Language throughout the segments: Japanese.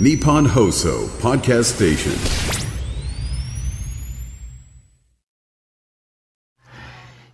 Nippon Hoso Podcast Station.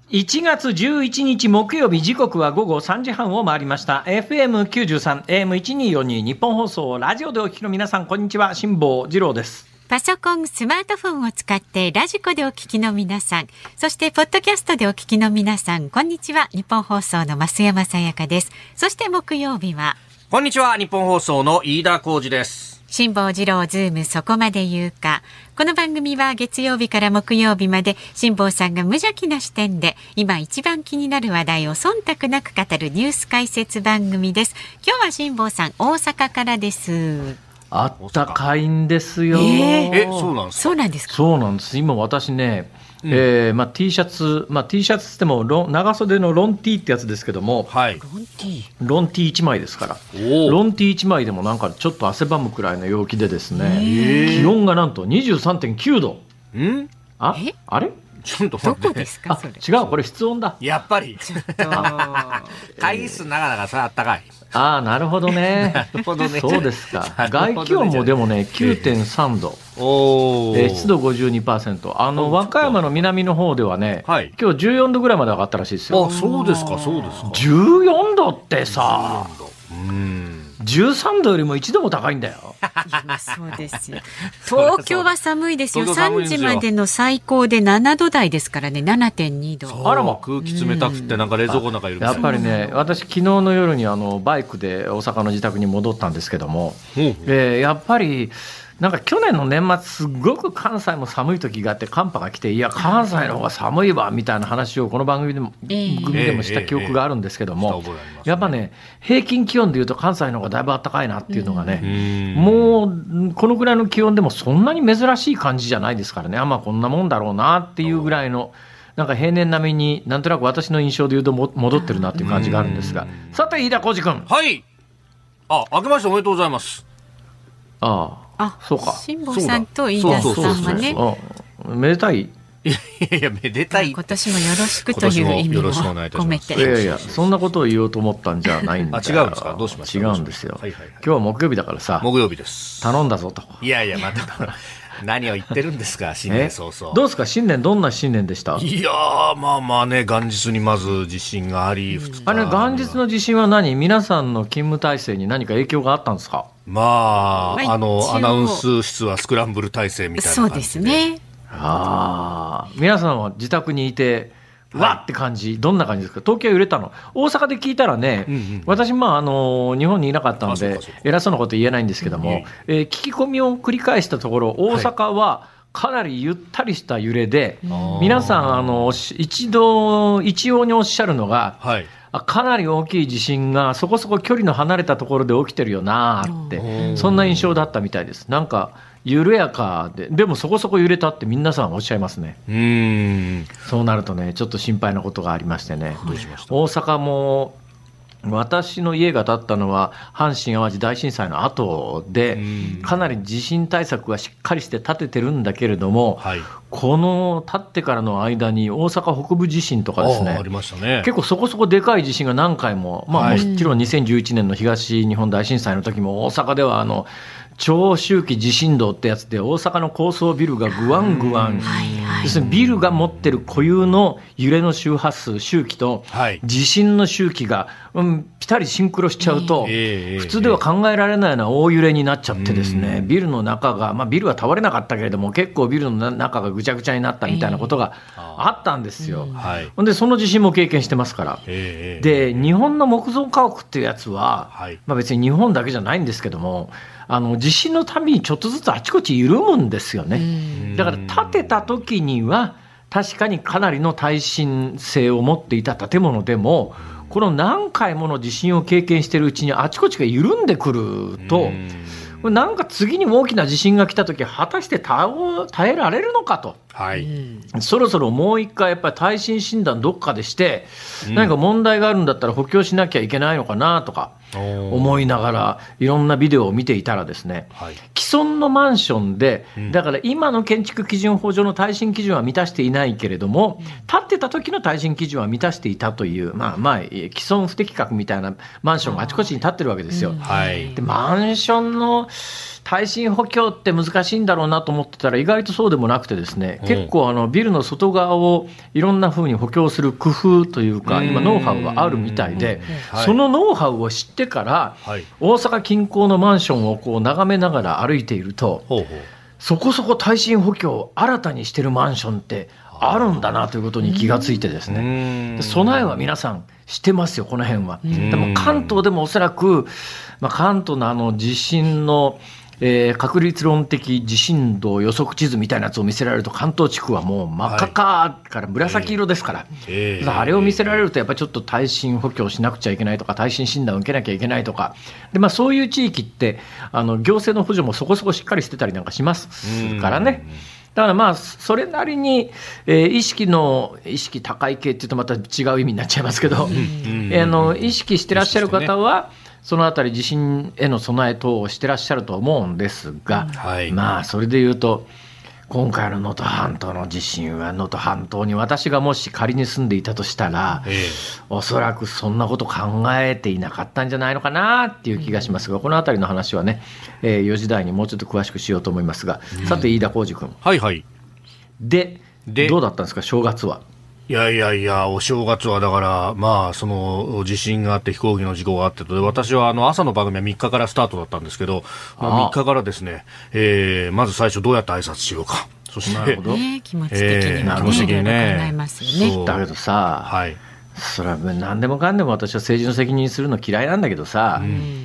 1月11日木曜日時刻は午後3時半を回りました FM93 AM1242 日本放送ラジオでお聞きの皆さんこんにちは辛坊治郎ですパソコン、スマートフォンを使ってラジコでお聞きの皆さん、そしてポッドキャストでお聞きの皆さん、こんにちは。日本放送の増山さやかです。そして木曜日は、こんにちは、日本放送の飯田浩司です。辛坊治郎ズームそこまで言うか。この番組は月曜日から木曜日まで辛坊さんが無邪気な視点で今一番気になる話題を忖度なく語るニュース解説番組です。今日は辛坊さん大阪からです。あったかいんですよ、ええ、そうなんですか？そうなんですか？そうなんえーまあ、T シャツ、まあ、T シャツってもロン長袖のロン T ってやつですけどもはい。ロン T。ロン T1 枚ですからおロン T1 枚でもなんかちょっと汗ばむくらいの陽気でですねー気温がなんと23.9度ん？あえ？あれ？ちょっとど待って。こですかあそれ。違うこれ室温だやっぱり。ちょっと 会議室なかなかさ、あったかい。ああなるほどね。なるほどね。そうですか。外気温もでもね9.3度、おー。えー湿度52%あのお和歌山の南の方ではね、はい。今日14度ぐらいまで上がったらしいですよ。あ、そうですか、そうですか。14度ってさ。うん。13度よりも1度も高いんだよ。まあそうですよ。東京は寒いですよ。3東京寒いんですよ。時までの最高で7度台ですからね、7.2度。あらま空気冷たくて、なんか冷蔵庫の中いるやっぱりね私昨日の夜にあのバイクで大阪の自宅に戻ったんですけども、えーやっぱりなんか去年の年末すごく関西も寒い時があって寒波が来ていや関西の方が寒いわみたいな話をこの番組でも,、ええ。組でもした記憶があるんですけども、やっぱね平均気温でいうと関西の方がだいぶ暖かいなっていうのがね、うん。もうこのぐらいの気温でもそんなに珍しい感じじゃないですからね。あまあこんなもんだろうなっていうぐらいの。なんか平年並みになんとなく私の印象で言うとも戻ってるなっていう感じがあるんですが。さて飯田浩司君。はい。あ、明けましておめでとうございます。あああ、そうか。辛坊さんと飯田そうださんはね、うんめでたい。いやいや、めでたい。今年もよろしくという意味も今年もよろしくお願いいたします。込めて。い。やいやそんなことを言おうと思ったんじゃないんだよ。あ違うんですか？どうしました違うんですよ、はいはいはい今日は木曜日だからさ木曜日です。頼んだぞと。いやいや、また、何を言ってるんですか、新年早々。どうですか？新年どんな新年でした？いやー、まあまあね、元日にまず地震があり、二日。あれ元日の地震は何？皆さんの勤務体制に何か影響があったんですか？まあ、まああのアナウンス室はスクランブル体制みたいなそう感じで。すね。ああ皆さんは自宅にいてわって感じ、どんな感じですか？東京は揺れたの？大阪で聞いたらね、うんうん私、まああの日本にいなかったので偉そうなこと言えないんですけども、えー聞き込みを繰り返したところ大阪はかなりゆったりした揺れで、ー。皆さんあのし一度一様におっしゃるのが、はい。あかなり大きい地震がそこそこ距離の離れたところで起きてるよなーって、うんそんな印象だったみたいです。なんか緩やかで、でもそこそこ揺れたって皆さんおっしゃいますね。うーん。そうなるとね、ちょっと心配なことがありましてね。大阪も私の家が建ったのは阪神・淡路大震災の後でうんかなり地震対策はしっかりして建ててるんだけれども、はい。この建ってからの間に大阪北部地震とかですねあありましたね。結構そこそこでかい地震が何回も、まあ、はいもちろん2011年の東日本大震災の時も大阪ではあの長周期地震動ってやつで大阪の高層ビルがぐわん。ぐわん、要するにビルが持ってる固有の揺れの周波数周期とはい。地震の周期が、うん、ピタリシンクロしちゃうと、ええ普通では考えられないような大揺れになっちゃってですね、ビルの中が、まあ、ビルは倒れなかったけれども結構ビルの中がぐちゃぐちゃになったみたいなことがあったんですよ。はい。ほんでその地震も経験してますから。ええで日本の木造家屋っていうやつは、はい。まあ、別に日本だけじゃないんですけどもあの地震のたびにちょっとずつあちこち緩むんですよね。だから建てた時には確かにかなりの耐震性を持っていた建物でもこの何回もの地震を経験しているうちにあちこちが緩んでくると。なんか次に大きな地震が来た時果たして耐えられるのかと。はい。そろそろもう一回やっぱり耐震診断どっかでして、何か問題があるんだったら補強しなきゃいけないのかなとか思いながらいろんなビデオを見ていたらですね、はい。既存のマンションで、だから今の建築基準法上の耐震基準は満たしていないけれども、建ってた時の耐震基準は満たしていたという、まあまあ、既存不適格みたいなマンションがあちこちに建ってるわけですよ。はい。でマンションの耐震補強って難しいんだろうなと思ってたら、意外とそうでもなくてですね、結構あのビルの外側をいろんな風に補強する工夫というか、今、ノウハウがあるみたいで、はい。そのノウハウを知ってから、はい。大阪近郊のマンションをこう眺めながら歩いていると。そこそこ耐震補強を新たにしてるマンションってあるんだなということに気がついてですね。で備えは皆さんしてますよ、この辺は。でも関東でもおそらく、まあ、関東のあの地震の、えー確率論的地震動予測地図みたいなやつを見せられると、関東地区はもう真っ赤っかから紫色ですから、ええだからあれを見せられると、やっぱりちょっと耐震補強しなくちゃいけないとか、耐震診断を受けなきゃいけないとか、でまあ、そういう地域って、あの行政の補助もそこそこしっかりしてたりなんかしますからね。だからまあ、それなりに、えー意識の、意識高い系っていうとまた違う意味になっちゃいますけど、えーあの意識してらっしゃる方は、そのあたり地震への備え等をしてらっしゃると思うんですが、はいまあ、それで言うと、今回の能登半島の地震は、能登半島に私がもし仮に住んでいたとしたら、ええおそらくそんなこと考えていなかったんじゃないのかなっていう気がしますが、このあたりの話はね、えー4時台にもうちょっと詳しくしようと思いますが、さて、飯田浩司君。はいはい。ででどうだったんですか、正月は？いやいやいや、お正月はだから、まあ、その、地震があって飛行機の事故があってと、で私はあの、朝の番組は3日からスタートだったんですけど、まあ、ああ3日からですね、えー、まず最初どうやって挨拶しようか。そして、なるほど。ね、気持ち的にもね、えーいろいろ考えますよね。だけどさ、はい。それは何でもかんでも私は政治の責任にするの嫌いなんだけどさ、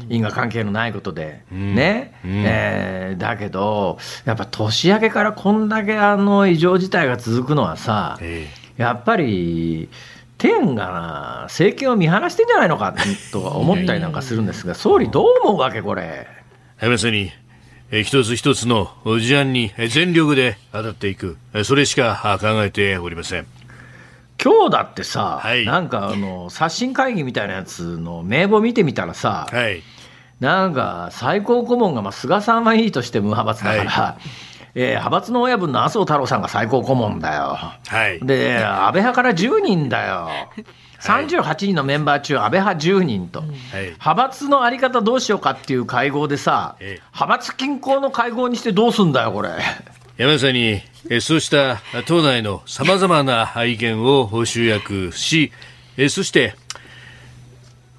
因果関係のないことで、ね、えーだけど、やっぱ年明けからこんだけあの異常事態が続くのはさ、えやっぱり、天が政権を見放してんじゃないのかとか思ったりなんかするんですが、総理、どう思うわけ、これ？ー、要するに、えー一つ一つの事案にえー全力で当たっていく。えーそれしかあ考えておりません。今日だってさ、はいなんかあの刷新会議みたいなやつの名簿見てみたらさ、はい。なんか最高顧問が、まあ、菅さんはいいとして無派閥だから、えー派閥の親分の麻生太郎さんが最高顧問だよ。はい。で、安倍派から10人だよ。38人のメンバー中、安倍派10人と、はい。派閥のあり方どうしようかっていう会合でさ、ええ派閥均衡の会合にしてどうすんだよ、これ。山さんに、えーそうした党内のさまざまな意見を集約し、えーそして、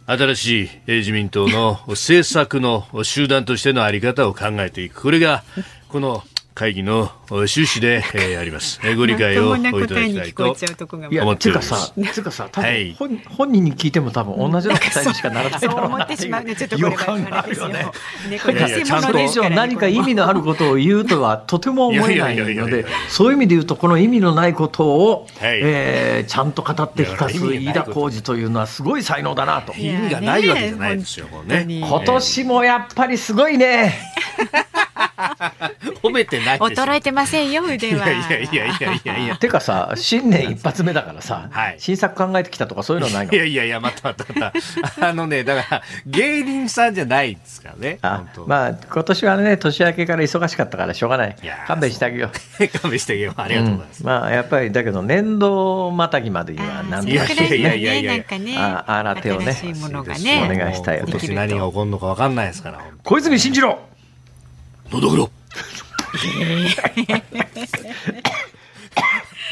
新しいえー自民党の政策の集団としてのあり方を考えていく。これが、この会議の趣旨でえーあります。えーご理解をおいただきたいと。ちゃうとこがいや、思っておりますつうかさ、つうかさ、多分、はい本本人に聞いても多分同じような答えにしかならないだそうろうな思ってしまうね。ちょっとこれ予感がはあれですよ。あるよね。ね、これちゃんと以上何か意味のあることを言うとはとても思えないいやいやいやいのでやいや、そういう意味で言うと、この意味のないことを、はいえーちゃんと語って聞かす飯田浩二というのはすごい才能だなと。いや意味がないわけじゃないですよ。ね今年もやっぱりすごいね。褒めてないでしょ。衰えてませんよ、腕は。いやいやいやいやいやいや。てかさ、新年一発目だからさ、はい新作考えてきたとかそういうのないの？いやいやいや、またまたまた。あのね、だから、芸人さんじゃないんですからね。あ本当まあ、今年はね、年明けから忙しかったからしょうがないい勘弁してあげよ 勘弁してあげよう。ありがう。とうございます。うんまあ、やっぱりだけど、年度またぎまでにはあーなんといやかいいやいやいやいやなんかね、あ新手をねおね。願いしたいよ今年何が起こるのか分かんないですから。小泉進次郎のどぐろ。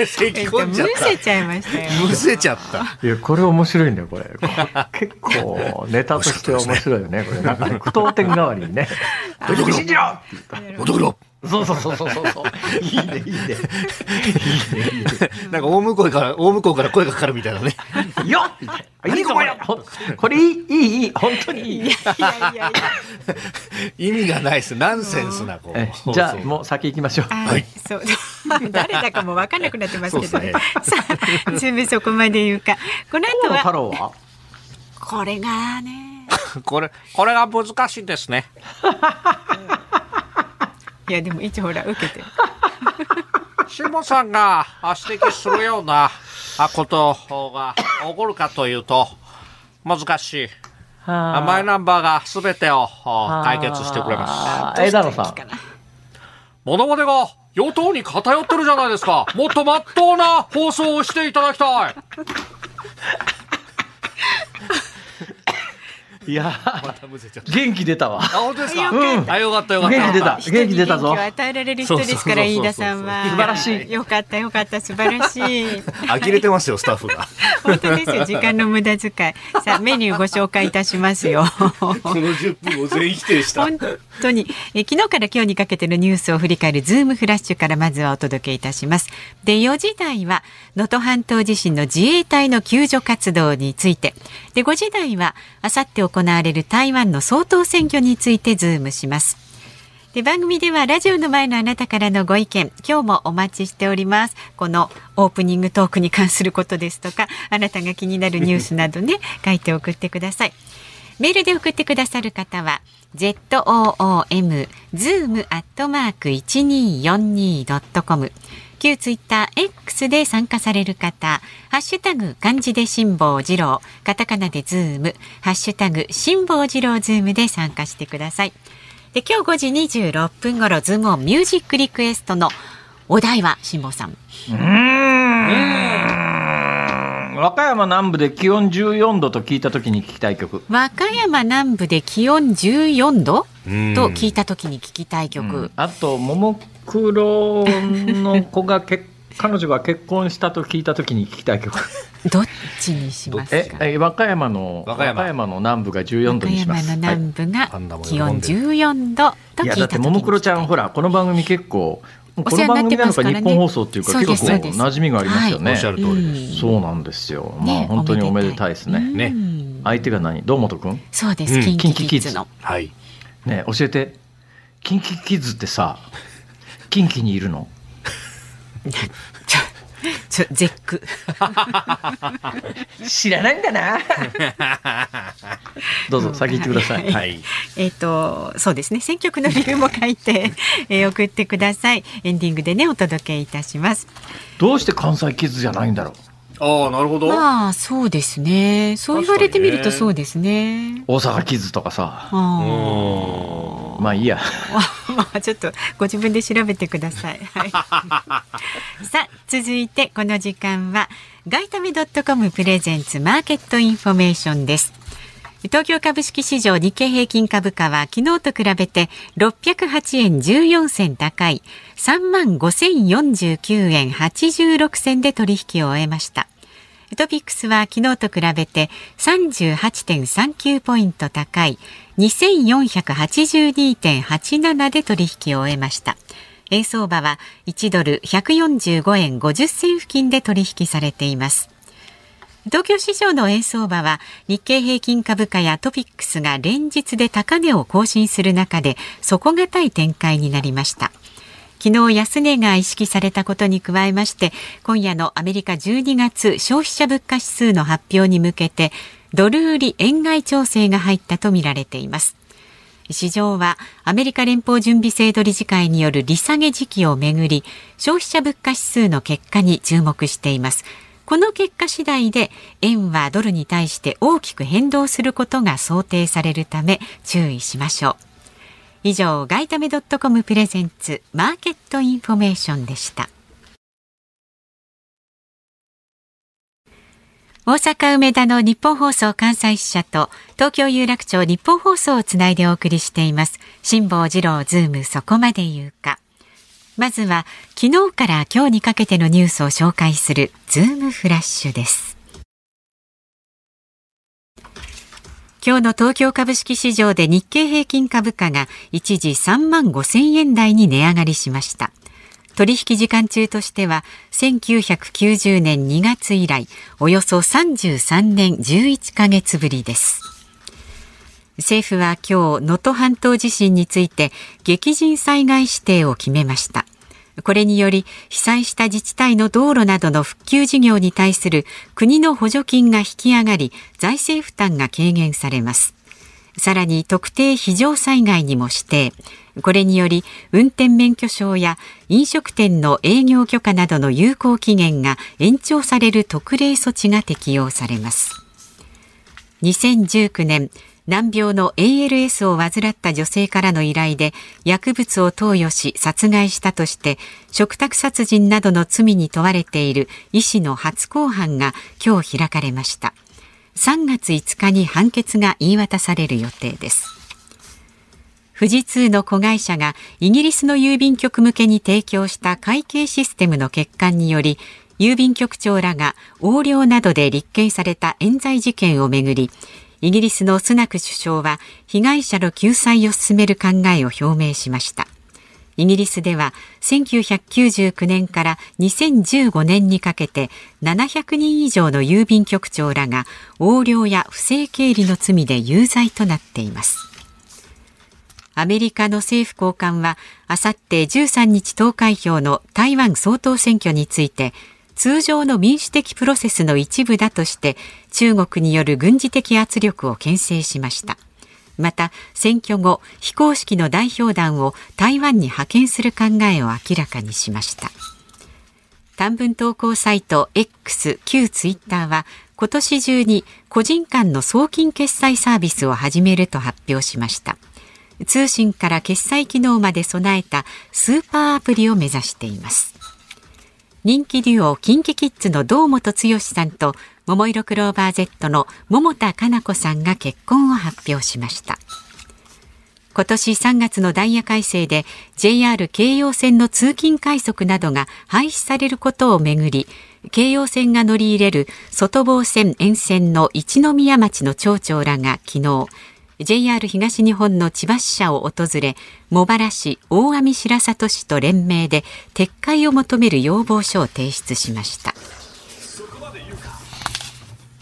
咳込んじゃっむせちゃいましたよ。た。むせちゃった。いや、これ面白いんだよ、これ。結構、ネタとして面白いよね、これ。なんかね、句読点代わりにね。小泉進次郎のどぐろ。そうそうそうそうそう。いいね、いいね。なんか大向こうから、大向こうから声がかかるみたいなね。よっみたいないいぞこれこれいい、いい、いい、本当にいい。いやいやいや。意味がないです。ナンセンスな、こえう。じゃあ、もう先行きましょう。はい、そう。誰だかも分かんなくなってますけどね。そうさあ、準備そこまで言うか。この後は、太郎は？これがね。これ、これが難しいですね。いや、でも一応ほら、受けてる。下さんがあ指摘するようなあことが起こるかというと、難しい。あマイナンバーが全てをあ解決してくれます。枝野さん。モノマネが与党に偏ってるじゃないですか。もっとまっとうな放送をしていただきたい。いやまたむせちゃった。元気出たわ。あ、本当ですか？うん。あ、よかったよかった。元気出た。元気出たぞ。与えられる人ですから飯田さんは。素晴らしい。よかったよかった。素晴らしい。呆れてますよ、スタッフが。本当ですよ。時間の無駄遣い。さあメニューご紹介いたしますよ。この10分を全否定した。本当に。え昨日から今日にかけてのニュースを振り返るズームフラッシュからまずはお届けいたします。で4時台は能登半島地震の自衛隊の救助活動について。で5時台はあさって行われる台湾の総統選挙についてズームします。で番組ではラジオの前のあなたからのご意見今日もお待ちしております。このオープニングトークに関することですとかあなたが気になるニュースなどね書いて送ってください。メールで送ってくださる方は zoom zoom アットマーク一二四二 dot com。旧ツイッター X で参加される方、ハッシュタグ漢字で辛坊治郎、カタカナでズーム、ハッシュタグ辛坊治郎ズームで参加してください。で今日5時26分頃 Zoom on Music リクエストのお題は辛坊さん。うーん和歌山南部で気温14度と聞いたときに聞きたい曲。和歌山南部で気温14度？うんと聞いた時に聞きたい曲。うんあと、ももクロの子が結彼女が結婚したと聞いたときに聞きたい曲。どっちにしますえか？え和歌山の和歌山の南部が14度にします。和歌山の南部が気温んでる14度といやだって聞いた時にももクロちゃんほらこの番組結構この番組なのか日本放送っていうか結構馴染みがありますよね。おっしゃる通りです。そうなんですよ。まあね本当におめでたいですね。ねうん相手が何？堂本くんそうです、うんキンキキッズの。はい。ね教えて。キンキキッズってさ、近畿にいるの？ちょ絶句。知らないんだな。どうぞ先言ってください。はい。えっ、とそうですね選曲の理由も書いて、えー送ってください。エンディングでねお届けいたします。どうして関西キッズじゃないんだろう？ああ、なるほど。まあそうですね。そう言われてみるとそうですね。大阪キッズとかさ。あーまあいいや。まあちょっとご自分で調べてください。はい、さあ続いてこの時間は外為どっとコム presents market information です。東京株式市場日経平均株価は昨日と比べて608円14銭高い3万5049円86銭で取引を終えました。トピックスは昨日と比べて38.39ポイント高い2482.87で取引を終えました。円相場は1ドル145円50銭付近で取引されています。東京市場の円相場は日経平均株価やトピックスが連日で高値を更新する中で底堅い展開になりました。昨日安値が意識されたことに加えまして今夜のアメリカ12月消費者物価指数の発表に向けてドル売り円買い調整が入ったとみられています市場はアメリカ連邦準備制度理事会による利下げ時期をめぐり消費者物価指数の結果に注目していますこの結果次第で円はドルに対して大きく変動することが想定されるため注意しましょう。以上ガイタメドットコムプレゼンツマーケットインフォメーションでした。大阪梅田のニッポン放送関西支社と東京有楽町ニッポン放送をつないでお送りしています。辛坊治郎ズームそこまで言うか。まずは昨日から今日にかけてのニュースを紹介するズームフラッシュです今日の東京株式市場で日経平均株価が一時3万5千円台に値上がりしました。取引時間中としては1990年2月以来およそ33年11ヶ月ぶりです。政府は今日能登半島地震について激甚災害指定を決めました。これにより被災した自治体の道路などの復旧事業に対する国の補助金が引き上がり財政負担が軽減されます。さらに特定非常災害にも指定。これにより運転免許証や飲食店の営業許可などの有効期限が延長される特例措置が適用されます。2019年難病の ALS を患った女性からの依頼で薬物を投与し殺害したとして嘱託殺人などの罪に問われている医師の初公判が今日開かれました。3月5日に判決が言い渡される予定です。富士通の子会社がイギリスの郵便局向けに提供した会計システムの欠陥により郵便局長らが横領などで立件された冤罪事件をめぐりイギリスのスナク首相は被害者の救済を進める考えを表明しました。イギリスでは1999年から2015年にかけて700人以上の郵便局長らが横領や不正経理の罪で有罪となっています。アメリカの政府高官はあさって13日投開票の台湾総統選挙について通常の民主的プロセスの一部だとして中国による軍事的圧力を牽制しました。また選挙後非公式の代表団を台湾に派遣する考えを明らかにしました。短文投稿サイト X 旧ツイッターは今年中に個人間の送金決済サービスを始めると発表しました。通信から決済機能まで備えたスーパーアプリを目指しています。人気デュオ KinKiKids の堂本剛さんと桃色クローバー Z の桃田かな子さんが結婚を発表しました。今年3月のダイヤ改正で JR 京葉線の通勤快速などが廃止されることをめぐり京葉線が乗り入れる外房線沿線の一宮町の町長らが昨日 JR 東日本の千葉支社を訪れ茂原市大網白里市と連名で撤回を求める要望書を提出しました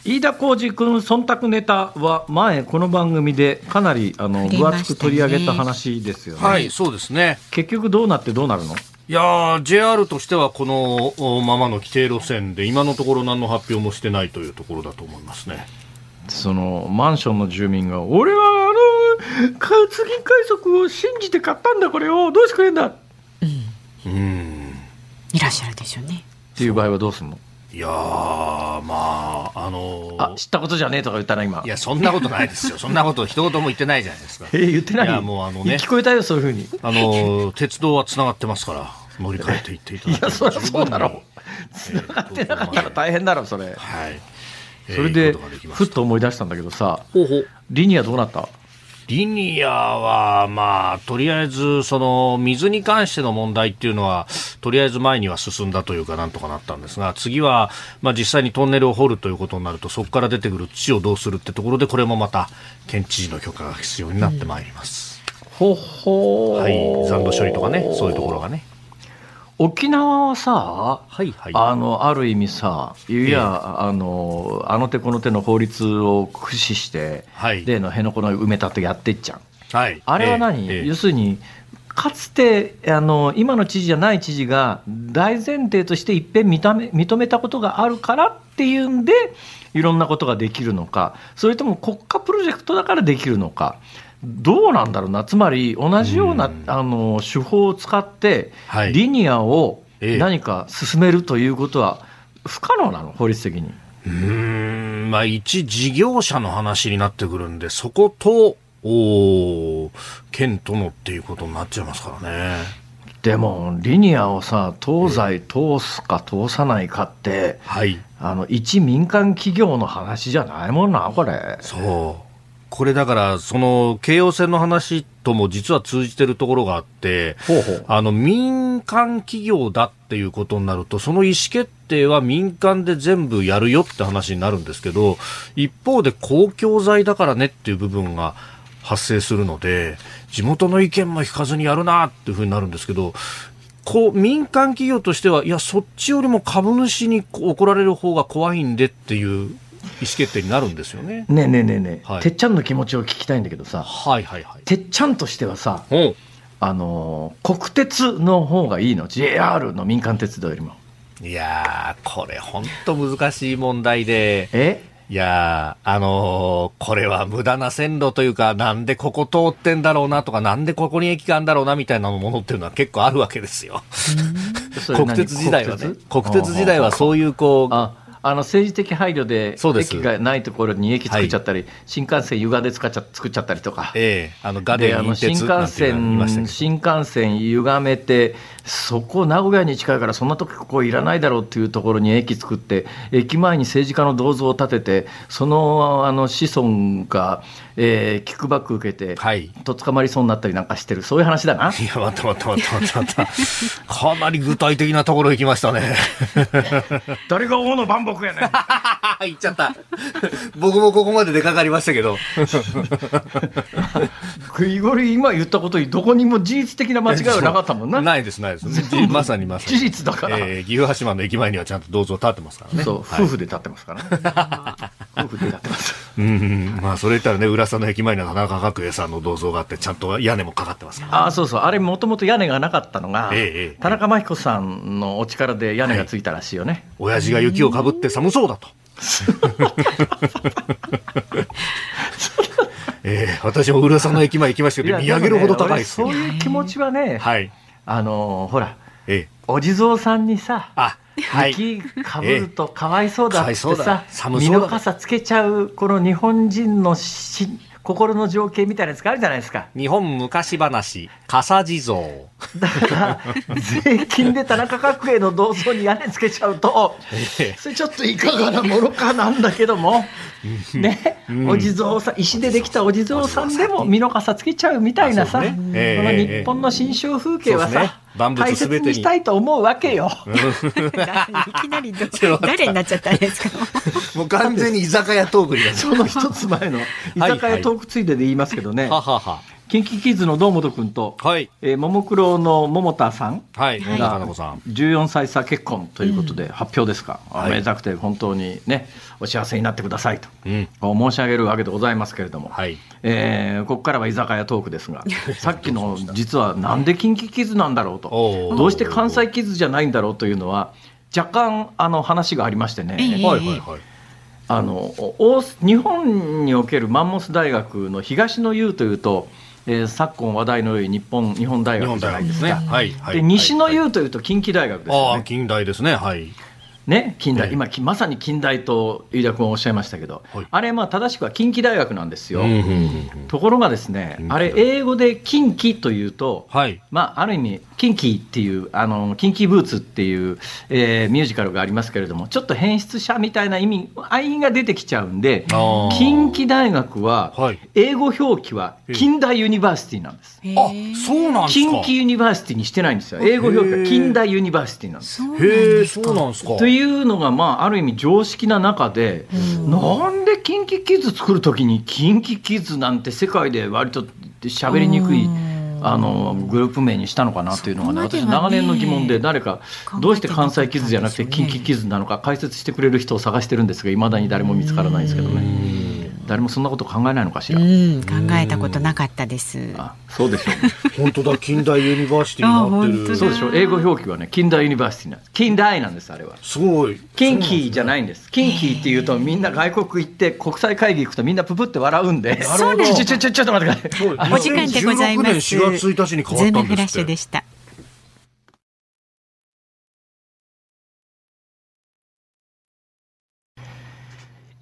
飯田浩司君忖度ネタは前この番組でかなりあの分厚く取り上げた話ですよね。はい、そうですね。結局どうなってどうなるの？いや JR としてはこのままの規定路線で今のところ何の発表もしてないというところだと思いますね。そのマンションの住民が俺はあの通勤快速を信じて買ったんだこれを。どうしてくれんだ？うん、うん。いらっしゃるでしょうね。っていう場合はどうするの？いやまああのー、あ知ったことじゃねえとか言ったら今。いやそんなことないですよ。そんなこと一言も言ってないじゃないですか。えー、言ってない？いやもうあのね聞こえたよそういうふうに。あの鉄道はつながってますから乗り換えていっていただいていやそりゃそうだろ。うつながってなかったら大変だろそれ。はいそれで、ふっと思い出したんだけどさ、ほうほう。リニアどうなった？リニアは、まあ、とりあえず、その、水に関しての問題っていうのは、とりあえず前には進んだというか、なんとかなったんですが、次は、まあ実際にトンネルを掘るということになると、そこから出てくる土をどうするってところで、これもまた、県知事の許可が必要になってまいります。うん、ほほはい、残土処理とかね、そういうところがね。沖縄はさ、はいはい、あのある意味さ、いや、あのあの手この手の法律を駆使して、はい、例の辺野古の埋め立てやっていっちゃう、はい、あれは何、えー、要するに、かつてあの今の知事じゃない知事が大前提としていっぺん認め認めたことがあるからっていうんで、いろんなことができるのか、それとも国家プロジェクトだからできるのか。どうなんだろうな、つまり同じような、うん、あの手法を使って、リニアを何か進めるということは不可能なの、法律的に。うん。まあ、一事業者の話になってくるんで、そことお県とのっていうことになっちゃいますからね。でも、リニアをさ、東西通すか通さないかって、はい、あの一民間企業の話じゃないもんな、これ。そうこれだから、その京葉線の話とも実は通じてるところがあって、ほうほう。あの民間企業だっていうことになると、その意思決定は民間で全部やるよって話になるんですけど、一方で公共財だからねっていう部分が発生するので、地元の意見も聞かずにやるなっていうふうになるんですけど、こう民間企業としては、いや、そっちよりも株主に怒られる方が怖いんでっていう意思決定になるんですよね。ねえねえねえねえ、はい、てっちゃんの気持ちを聞きたいんだけどさ、はいはいはい、てっちゃんとしてはさ、あの国鉄の方がいいの？JR の民間鉄道よりも。いやこれ本当難しい問題で。え？いやあのー、これは無駄な線路というか、なんでここ通ってんだろうなとか、なんでここに駅があるんだろうなみたいなものっていうのは結構あるわけですよ。国鉄時代はね。国鉄？時代はそういうこう、あの政治的配慮で駅がないところに駅作っちゃったり、はい、新幹線ゆがで使っちゃ作っちゃったりとか、えー、あのガで新幹線新幹線歪めてそこ名古屋に近いからそんなとこいらないだろうっていうところに駅作って駅前に政治家の銅像を建ててそのあの子孫が、えー、キックバック受けて、はいとっ捕まりそうになったりなんかしてるそういう話だな。いや、またまたまたまたまた。かなり具体的なところ行きましたね。誰が王の万博やねん 言っちゃった。僕もここまで出かかりましたけど。食いごり今言ったことにどこにも事実的な間違いはなかったもんな。ないです、ないです。まさにまさに。事実だからえー岐阜羽島の駅前にはちゃんと銅像立ってますからね。そう、はい夫婦で立ってますからね。夫婦で立ってます。うんうん、まあ、それ言ったらね、浦佐の駅前には田中角栄さんの銅像があって、ちゃんと屋根もかかってますから。ああ、そうそう。あれ、もともと屋根がなかったのが、ええええ田中真紀子さんのお力で屋根がついたらしいよね。親父が雪をかぶって寒そうだと。えー私も浦佐の駅前行きましたけど、見上げるほど高いですね俺そういう気持ちはね、はい。あのーほら、えーお地蔵さんにさ、あ、はい。雪かぶるとかわいそうだってええ。かわいそうだ。さ、寒そうだ身の傘つけちゃう、この日本人のし心の情景みたいなやつがあるじゃないですか。日本昔話、笠地蔵。だから、税金で田中角栄の銅像に屋根つけちゃうと、それちょっといかがなものかなんだけども、ね、お地蔵さん、石でできたお地蔵さんでも身の傘つけちゃうみたいなさ、この日本の新象風景はさ、万物大全てに切にしたいと思うわけよ。いきなりど 誰になっちゃったんですか？もう完全に居酒屋トークになってその一つ前の居酒屋トークついでで言いますけどね、ははは。キンキキッズの堂本君と、はい。えーももクロの桃田さんはい。はい田中子さん。14歳差結婚ということで発表ですか、はいおめでたくて本当にねお幸せになってくださいと、うん。申し上げるわけでございますけれども、はい。えーここからは居酒屋トークですが さっきの実はなんでキンキキッズなんだろうとどうして関西キッズじゃないんだろうというのは若干あの話がありましてね、ええはいはいはい。あのお日本におけるマンモス大学の東の優というと、えー昨今話題の日本日本大学じゃないですか。はい。はい。で西のはい優というと近畿大学ですよああ、ね。近代ですね。はい。ね、近大、ええ今きまさに近大と飯田君はおっしゃいましたけど、はいあれまあ正しくは近畿大学なんですよ。うんうんうんうんところがですね近畿、あれ英語で kinky というと、はい。まあ、ある意味、 kinky っていう、あの、キンキーブーツっていう、えーミュージカルがありますけれども、ちょっと変質者みたいな意味合いが出てきちゃうんで近畿大学ははい、英語表記は Kindai University なんです。あ、そうなんですか。 Kinki University にしてないんですよ。英語表記は Kindai University なんです。へえ。そうなんですか。というのが、まあ、ある意味常識な中で、なんでキンキキッズ作るときに、キンキキッズなんて世界で割と喋りにくい。あのグループ名にしたのかなというのがね、ね長年の疑問で、誰かどうして関西キッズじゃなくて、キンキキッズなのか、解説してくれる人を探してるんですが、いまだに誰も見つからないんですけどね、誰もそんなこと考えないのかしら？うん、考えたことなかったです。あそうでしょうね。本当だ、 Kindai University になってる。そうでしょう。英語表記はね、 Kindai University なんです。近大なんです、あれは。すごい。近畿じゃないんです。近畿っていうとみんな外国行って国際会議行くとみんなププって笑うんで。なるほどちょちょちょちょちょっと待ってください。あお時間でございます。2016年4月1日に変わズーったムフラッシュんですって。でした。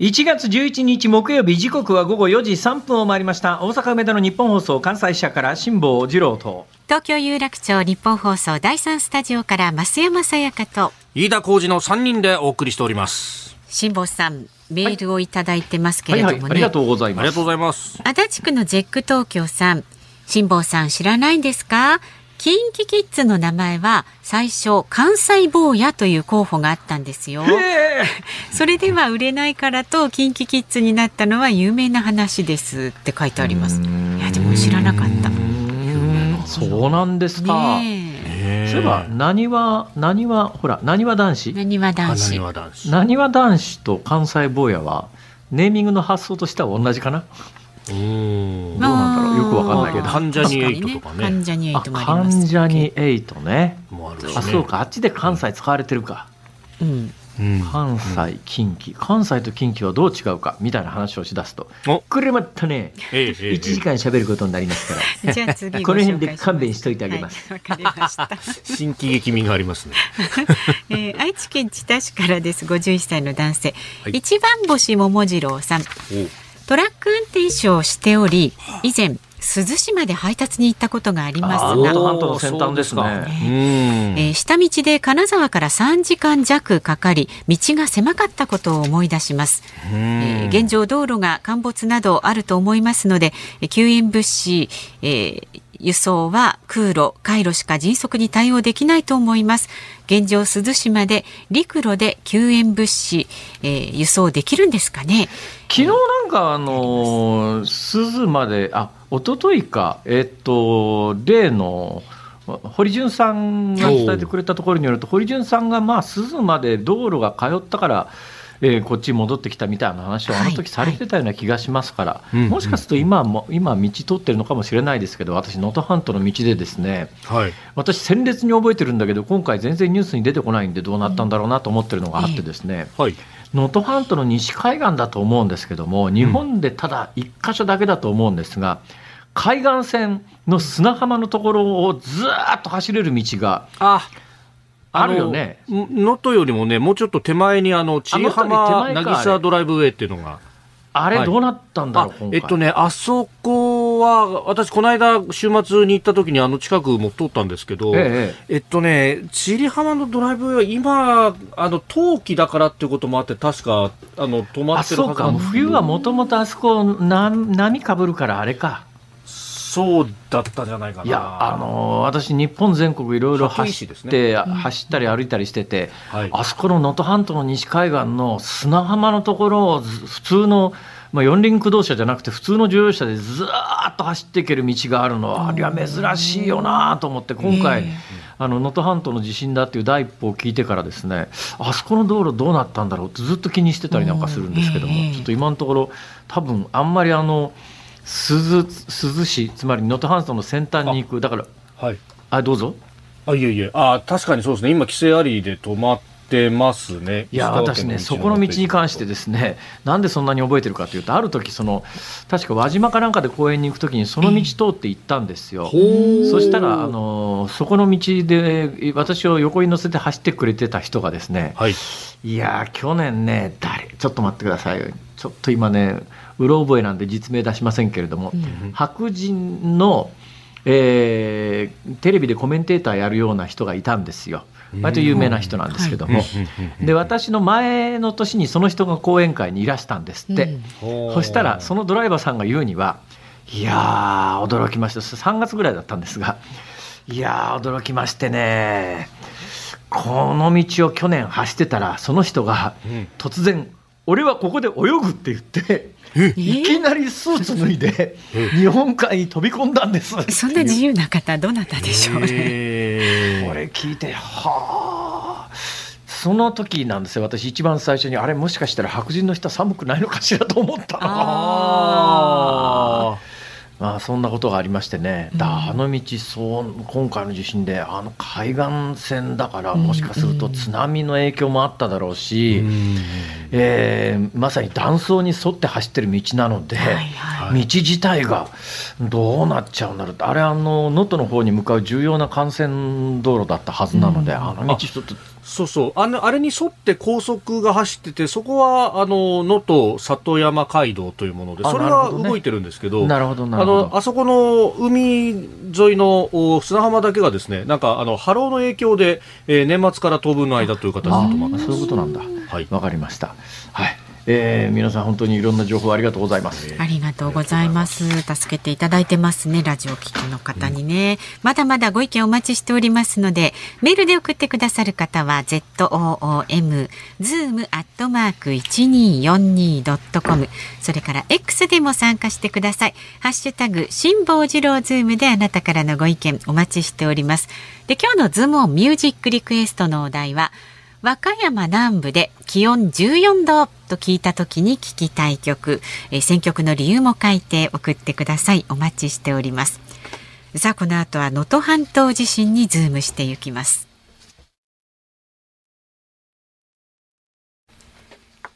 1月11日木曜日時刻は午後4時3分を回りました。大阪梅田の日本放送関西支社から辛坊治郎と。東京有楽町日本放送第三スタジオから増山さやかと。飯田浩二の3人でお送りしております。辛坊さんメールをいただいてますけはいれどもね、はいありがとうございます。ありがとうございます。足立区のジェック東京さん。辛坊さん知らないんですか？キンキキッズの名前は最初関西坊やという候補があったんですよ。それでは売れないからとキンキキッズになったのは有名な話ですって書いてあります。いやでも知らなかった。そうなんですか、ねそういえばなにわなにわほらなにわ男え子。なにわ男花子庭男子。なにわ男子と関西坊やはネーミングの発想としては同じかな？どうなんだろう？よくわかんないけど。関ジャニエイトとかね。関ジャニエイあトもあります関ジャニエイトね。もあるしね。あそうか。あっちで関西使われてるか。うん。うん。関西、近畿、関西と近畿はどう違うか。みたいな話をしだすと、お。これまたね、ええええ1時間喋ることになりますから、じゃあ次この辺で勘弁しといてあげます。はいわ、かりました。新喜劇味がありますね。えー愛知県知多市からです。51歳の男性、はい。一番星桃次郎さん。おトラック運転手をしており以前珠洲市まで配達に行ったことがありますが、の先端ですね。えー、下道で金沢から3時間弱かかり、道が狭かったことを思い出します。えー、現状道路が陥没などあると思いますので、救援物資、えー、輸送は空路、海路しか迅速に対応できないと思います。現状、珠洲市まで陸路で救援物資、えー、輸送できるんですかね？昨日なんか、あの珠洲まで、あ、一昨日か、えっと、例の、堀潤さんが伝えてくれたところによると、堀潤さんがまあ珠洲まで道路が通ったから、えー、こっちに戻ってきたみたいな話をあの時されてたような気がしますから、はい。はい、もしかすると今も今道通ってるのかもしれないですけど私能登半島の道でですね、はい、私鮮烈に覚えてるんだけど今回全然ニュースに出てこないんでどうなったんだろうなと思ってるのがあってですね、能登半島の西海岸だと思うんですけども、日本でただ1箇所だけだと思うんですが、海岸線の砂浜のところをずっと走れる道が。ああるよね。能登よりもね、もうちょっと手前にあの、千里浜渚ドライブウェイっていうのが。あれどうなったんだろう、はい、えっとね、あそこは、私、この間、週末に行った時に、あの近くも通ったんですけど、えええっとね、千里浜のドライブウェイは、今、あの、冬季だからっていうこともあって、確か、あの、止まってるはずそうか、冬はもともとあそこ、波かぶるから、あれか。そうだったじゃないかな。いや、あのー、私、日本全国いろいろ走って、ね、走ったり歩いたりしてて、はい、あそこの能登半島の西海岸の砂浜のところを普通の、まあ、四輪駆動車じゃなくて普通の乗用車でずーっと走っていける道があるのは、あれは珍しいよなと思って、今回、あの能登半島の地震だっていう第一歩を聞いてからですね、あそこの道路どうなったんだろうってずっと気にしてたりなんかするんですけども、ちょっと今のところ、多分あんまりあの、珠洲市、つまり能登半島の先端に行く、だから、はい、あどうぞ。あいえいえ。あ、確かにそうですね、今、規制ありで止まってますね。いや、私ね、そこの道に関してですね、なんでそんなに覚えてるかというと、ある時その確か輪島かなんかで公園に行くときに、その道通って行ったんですよ。そしたらあの、そこの道で、私を横に乗せて走ってくれてた人がですね、はい、いや去年ね、誰、ちょっと待ってください、ちょっと今ね、うろ覚えなんで実名出しませんけれども、うん、白人の、えー、テレビでコメンテーターやるような人がいたんですよ。割と有名な人なんですけども、で私の前の年にその人が講演会にいらしたんですって、うん、そしたらそのドライバーさんが言うにはいやー驚きました。3月ぐらいだったんですがいやー驚きましてね。この道を去年走ってたらその人が突然、俺はここで泳ぐって言っていきなりスーツ脱いで日本海に飛び込んだんです。そんな自由な方どなたでしょうね、これ聞いてはあ。その時なんですよ。私一番最初にあれもしかしたら白人の人は寒くないのかしらと思った。ああまあ、そんなことがありましてね、うん、あの道そう今回の地震であの海岸線だからもしかすると津波の影響もあっただろうし、うん、えー、まさに断層に沿って走ってる道なので、はいはい、道自体がどうなっちゃうんだろうあれあの能登の方に向かう重要な幹線道路だったはずなので、うん、あの道ちょっとそうそう。あのあれに沿って高速が走っててそこはあの能登里山街道というものでそれは動いてるんですけどなるほど、ね、あのあそこの海沿いの砂浜だけがですねなんかあの波浪の影響で、えー、年末から当分の間という形で止まってそういうことなんだ。はい。わかりました。はいえー、皆さん本当にいろんな情報ありがとうございます。ありがとうございます。助けていただいてますね、ラジオ聴きの方にね、うん、まだまだご意見お待ちしておりますので、メールで送ってくださる方は z o o m zoom アットマーク一二四二ドットコム、それから X でも参加してください。ハッシュタグ辛坊治郎ズームであなたからのご意見お待ちしております。で今日のズームオンミュージックリクエストのお題は。和歌山南部で気温14度と聞いた時に聞きたい曲、えー、選曲の理由も書いて送ってください。お待ちしております。さあこの後は能登半島地震にズームしていきます。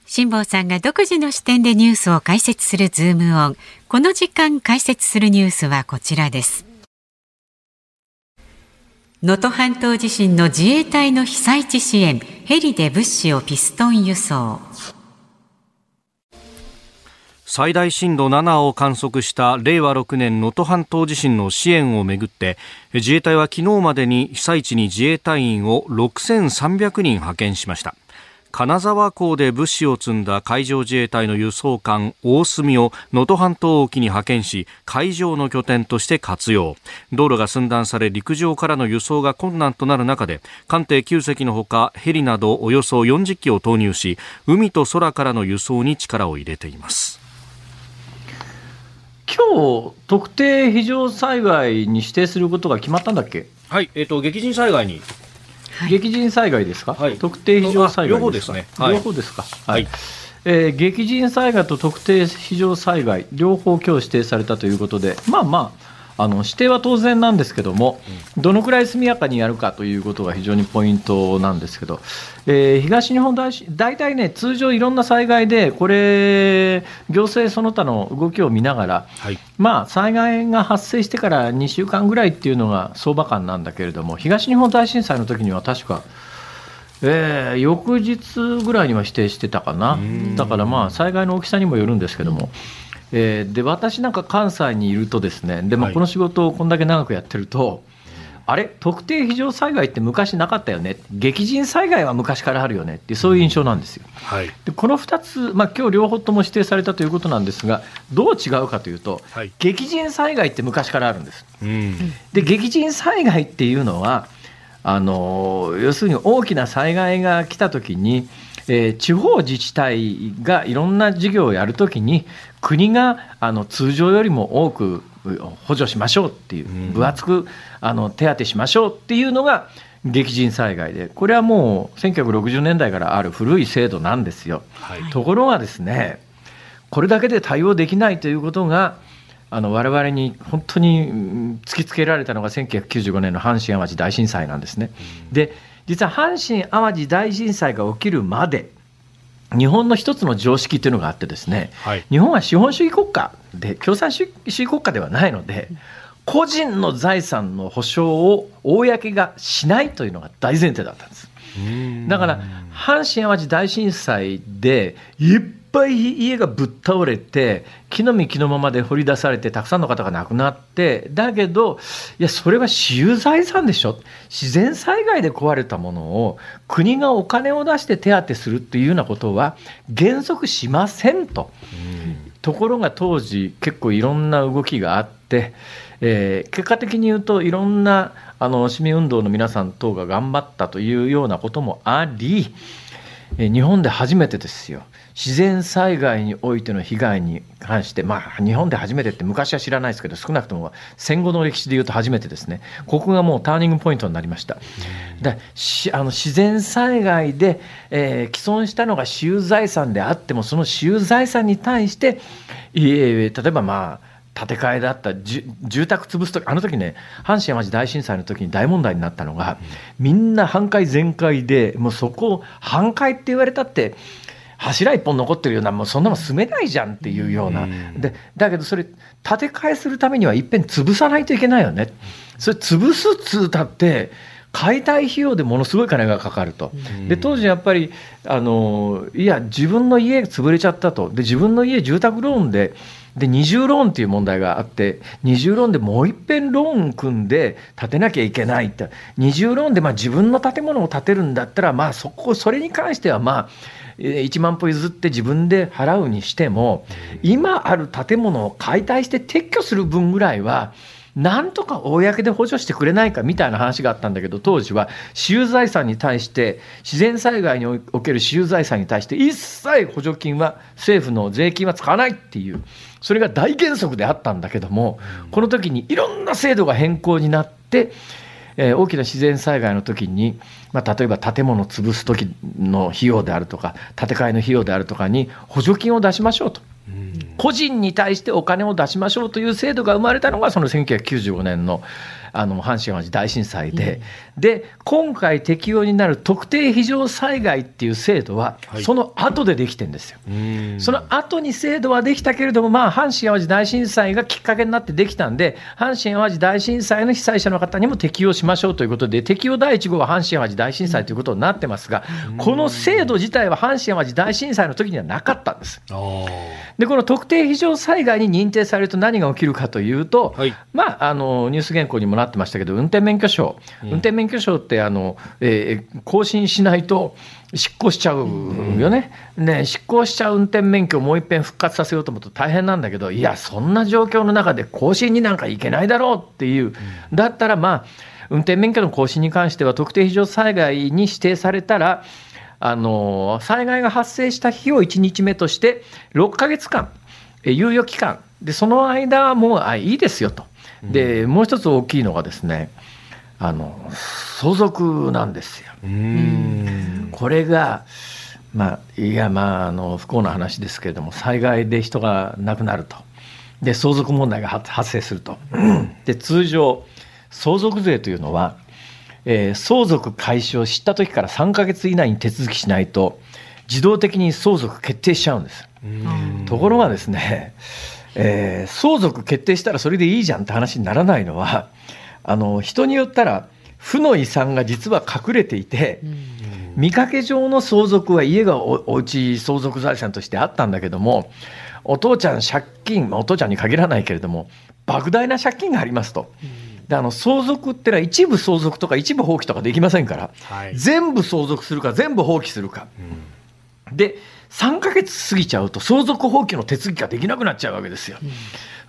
辛坊さんが独自の視点でニュースを解説するズームオン。この時間解説するニュースはこちらです。能登半島地震の自衛隊の被災地支援ヘリで物資をピストン輸送。最大震度7を観測した令和6年能登半島地震の支援をめぐって自衛隊は昨日までに被災地に自衛隊員を6300人派遣しました。金沢港で物資を積んだ海上自衛隊の輸送艦大隅を能登半島沖に派遣し海上の拠点として活用道路が寸断され陸上からの輸送が困難となる中で艦艇9隻のほかヘリなどおよそ40機を投入し海と空からの輸送に力を入れています今日特定非常災害に指定することが決まったんだっけ？はい、えっ、と、激甚災害に。激甚災害ですか、はい。特定非常災害両方ですね。はい。両方ですか、はい。えー激甚災害と特定非常災害、両方今日指定されたということで、まあまあ、あの指定は当然なんですけども、どのくらい速やかにやるかということが非常にポイントなんですけど、えー東日本大震大体ね、通常いろんな災害で、これ、行政その他の動きを見ながら、はい。まあ、災害が発生してから2週間ぐらいっていうのが相場感なんだけれども、東日本大震災の時には確か、えー翌日ぐらいには指定してたかな、だからまあ、災害の大きさにもよるんですけども、えーで私なんか関西にいると、ですねでもはいこの仕事をこんだけ長くやってると、あれ、特定非常災害って昔なかったよね、激甚災害は昔からあるよね？っていう、そういう印象なんですよ。はい。でこの2つ、まあ今日両方とも指定されたということなんですが、どう違うかというと、はい激甚災害って昔からあるんです。うん。で激甚災害っていうのはあの要するに大きな災害が来たときに、えー地方自治体がいろんな事業をやるときに国があの通常よりも多くう補助しましょうっていううん分厚くあの手当しましょうっていうのが激甚災害でこれはもう1960年代からある古い制度なんですよ。はい。ところがですね、これだけで対応できないということが、あの我々に本当にうん突きつけられたのが1995年の阪神・淡路大震災なんですね。で、実は阪神・淡路大震災が起きるまで、日本の一つの常識というのがあってですね、はい。日本は資本主義国家で、共産主義国家ではないので、個人の財産の保障を公がしないというのが大前提だったんです。だから、阪神・淡路大震災で、いっぱい家がぶっ倒れて、木の実木のままで掘り出されて、たくさんの方が亡くなって、だけど、いや、それは私有財産でしょ、自然災害で壊れたものを、国がお金を出して手当てするっていうようなことは、原則しませんと。ところが当時、結構いろんな動きがあって、えー結果的に言うと、いろんなあの市民運動の皆さん等が頑張ったというようなこともあり、えー日本で初めてですよ、自然災害においての被害に関して、まあ、日本で初めてって昔は知らないですけど、少なくとも戦後の歴史で言うと初めてですね、ここがもうターニングポイントになりました。だしあの自然災害で、えー既存したのが私有財産であっても、その私有財産に対して、いえ例えばまあ、建て替えだった住宅潰すとき、あの時ね、阪神・淡路大震災の時に大問題になったのが、みんな半壊全壊で、もうそこを半壊って言われたって、柱一本残ってるような、もうそんなもん住めないじゃんっていうような、でだけどそれ、建て替えするためにはいっぺん潰さないといけないよね、それ潰すっつうたって、解体費用でものすごい金がかかると、で当時やっぱりあの、いや、自分の家潰れちゃったと、で自分の家、住宅ローンで、で二重ローンっていう問題があって、二重ローンでもう一遍ローン組んで建てなきゃいけないって、二重ローンでまあ自分の建物を建てるんだったら、まあそこ、それに関してはまあ、えー1万歩譲って自分で払うにしても、今ある建物を解体して撤去する分ぐらいは、なんとか公で補助してくれないかみたいな話があったんだけど、当時は。私有財産に対して、自然災害における私有財産に対して、一切補助金は、政府の税金は使わないっていう、それが大原則であったんだけども、この時にいろんな制度が変更になって、えー大きな自然災害の時に、まあ、例えば建物を潰す時の費用であるとか、建て替えの費用であるとかに補助金を出しましょうと。個人に対してお金を出しましょうという制度が生まれたのが、その1995年のあの阪神・淡路大震災で、で今回適用になる特定非常災害っていう制度は、はい。その後でできてるんですよ。うん。その後に制度はできたけれども、まあ、阪神・淡路大震災がきっかけになってできたんで、阪神・淡路大震災の被災者の方にも適用しましょうということで、適用第1号は阪神・淡路大震災ということになってますが、この制度自体は阪神・淡路大震災の時にはなかったんです。で、この特定非常災害に認定されると何が起きるかというと、はい。まあ、あのニュース原稿にもなってましたけど、運転免許証、運転免許証ってあの、えー更新しないと執行しちゃうよね、ね執行しちゃう運転免許をもう一遍復活させようと思うと大変なんだけど、いや、そんな状況の中で更新になんかいけないだろうっていう、だったら、まあ、運転免許の更新に関しては、特定非常災害に指定されたら、あの災害が発生した日を1日目として、6ヶ月間、え猶予期間、でその間はもうあいいですよと、でもう一つ大きいのがですね、あの相続なんですよ。うん。これが、まあ、いや、まああの、不幸な話ですけれども、災害で人が亡くなると、で相続問題が発発生すると、で通常、相続税というのは、えー相続開始を知った時から3ヶ月以内に手続きしないと、自動的に相続決定しちゃうんです。ところがですね、えー相続決定したらそれでいいじゃんって話にならないのは、あの人によったら、負の遺産が実は隠れていて、見かけ上の相続は家がおお家相続財産としてあったんだけども、お父ちゃん借金、まあお父ちゃんに限らないけれども、莫大な借金がありますと。であの相続ってのは一部相続とか一部放棄とかできませんから、はい。全部相続するか全部放棄するか、で3ヶ月過ぎちゃうと相続放棄の手続きができなくなっちゃうわけですよ。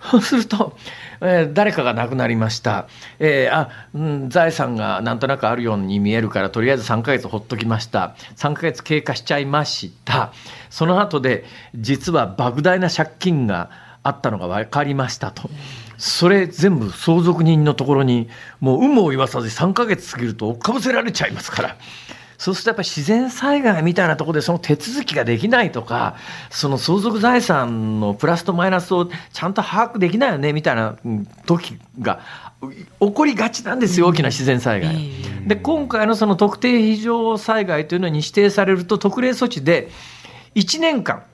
そうすると、えー誰かが亡くなりました、えーあうん、財産がなんとなくあるように見えるからとりあえず3ヶ月ほっときました3ヶ月経過しちゃいましたその後で実は莫大な借金があったのが分かりましたと。それ全部相続人のところにもう有無を言わさず3ヶ月過ぎると追っかぶせられちゃいますから。そうするとやっぱり自然災害みたいなところでその手続きができないとか、その相続財産のプラスとマイナスをちゃんと把握できないよねみたいなうん時がう起こりがちなんですよ、大きな自然災害。で、今回のその特定非常災害というのに指定されると特例措置で1年間、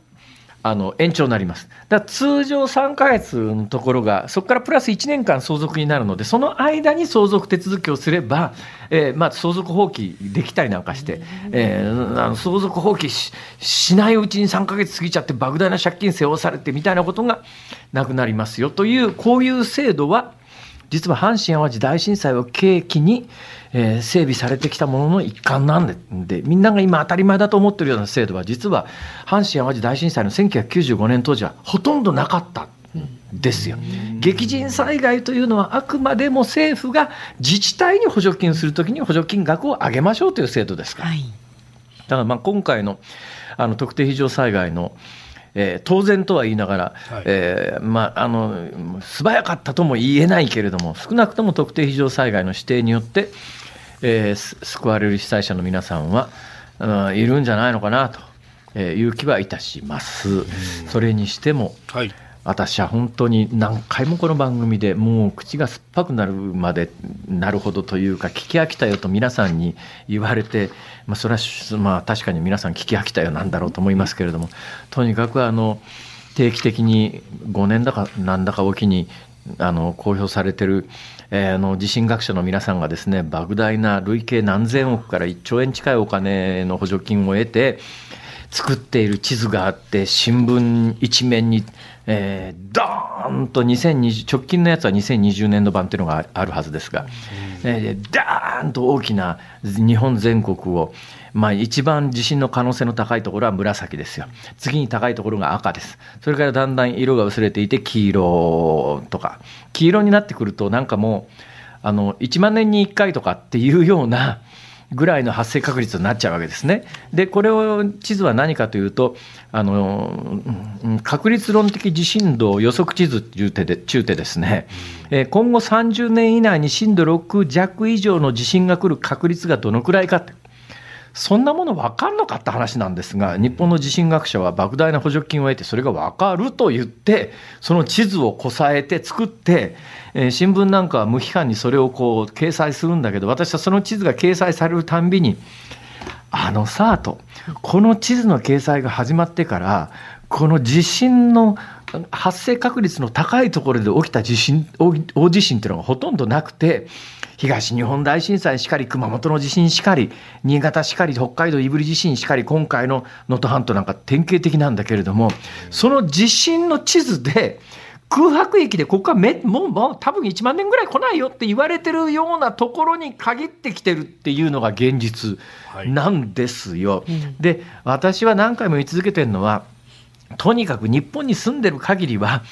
あの延長になります。だから通常3ヶ月のところが、そこからプラス1年間相続になるので、その間に相続手続きをすれば、えーまあ、相続放棄できたりなんかして、えーあの相続放棄ししないうちに3ヶ月過ぎちゃって、莫大な借金背負わされてみたいなことがなくなりますよという、こういう制度は、実は阪神・淡路大震災を契機に、えー整備されてきたものの一環なんででみんなが今当たり前だと思ってるような制度は実は阪神・淡路大震災の1995年当時はほとんどなかったんですよ。激甚災害というのはあくまでも政府が自治体に補助金するときに補助金額を上げましょうという制度ですから。はい。だからまあ今回のあの特定非常災害の、えー当然とは言いながら、はいえーまあ、あの素早かったとも言えないけれども、少なくとも特定非常災害の指定によって、えーす救われる被災者の皆さんは、うんいるんじゃないのかなとえーいう気はいたします。それにしても、はい。私は本当に何回もこの番組でもう口が酸っぱくなるまでなるほどというか聞き飽きたよと皆さんに言われて、まあ、それはまあ確かに皆さん聞き飽きたよなんだろうと思いますけれどもとにかくあの定期的に5年だかなんだかおきにあの公表されてる、えーあの地震学者の皆さんがですね莫大な累計何千億から1兆円近いお金の補助金を得て作っている地図があって新聞一面に、えー、ドーンと2020直近のやつは2020年度版っていうのがあるはずですが、えー、ダーンと大きな日本全国を、まあ、一番地震の可能性の高いところは紫ですよ。次に高いところが赤です。それからだんだん色が薄れていて黄色とか。黄色になってくるとなんかもうあの1万年に1回とかっていうようなぐらいの発生確率になっちゃうわけですね。で、これを地図は何かというと、あのうん確率論的地震動予測地図中手で中手ですね、えー今後30年以内に震度6弱以上の地震が来る確率がどのくらいかって。そんなもの分かんのかって話なんですが、日本の地震学者は莫大な補助金を得て、それが分かると言って、その地図をこさえて作って、えー、新聞なんかは無批判にそれをこう掲載するんだけど、私はその地図が掲載されるたんびに、あのさと、この地図の掲載が始まってから、この地震の発生確率の高いところで起きた地震大地震っていうのがほとんどなくて、東日本大震災しかり、熊本の地震しかり、新潟しかり、北海道胆振地震しかり、今回の能登半島なんか典型的なんだけれども、その地震の地図で、空白域でここはめもうもう多分1万年ぐらい来ないよって言われてるようなところに限ってきてるっていうのが現実なんですよ。はいうん、で私は何回も言い続けてるのはとにかく日本に住んでる限りは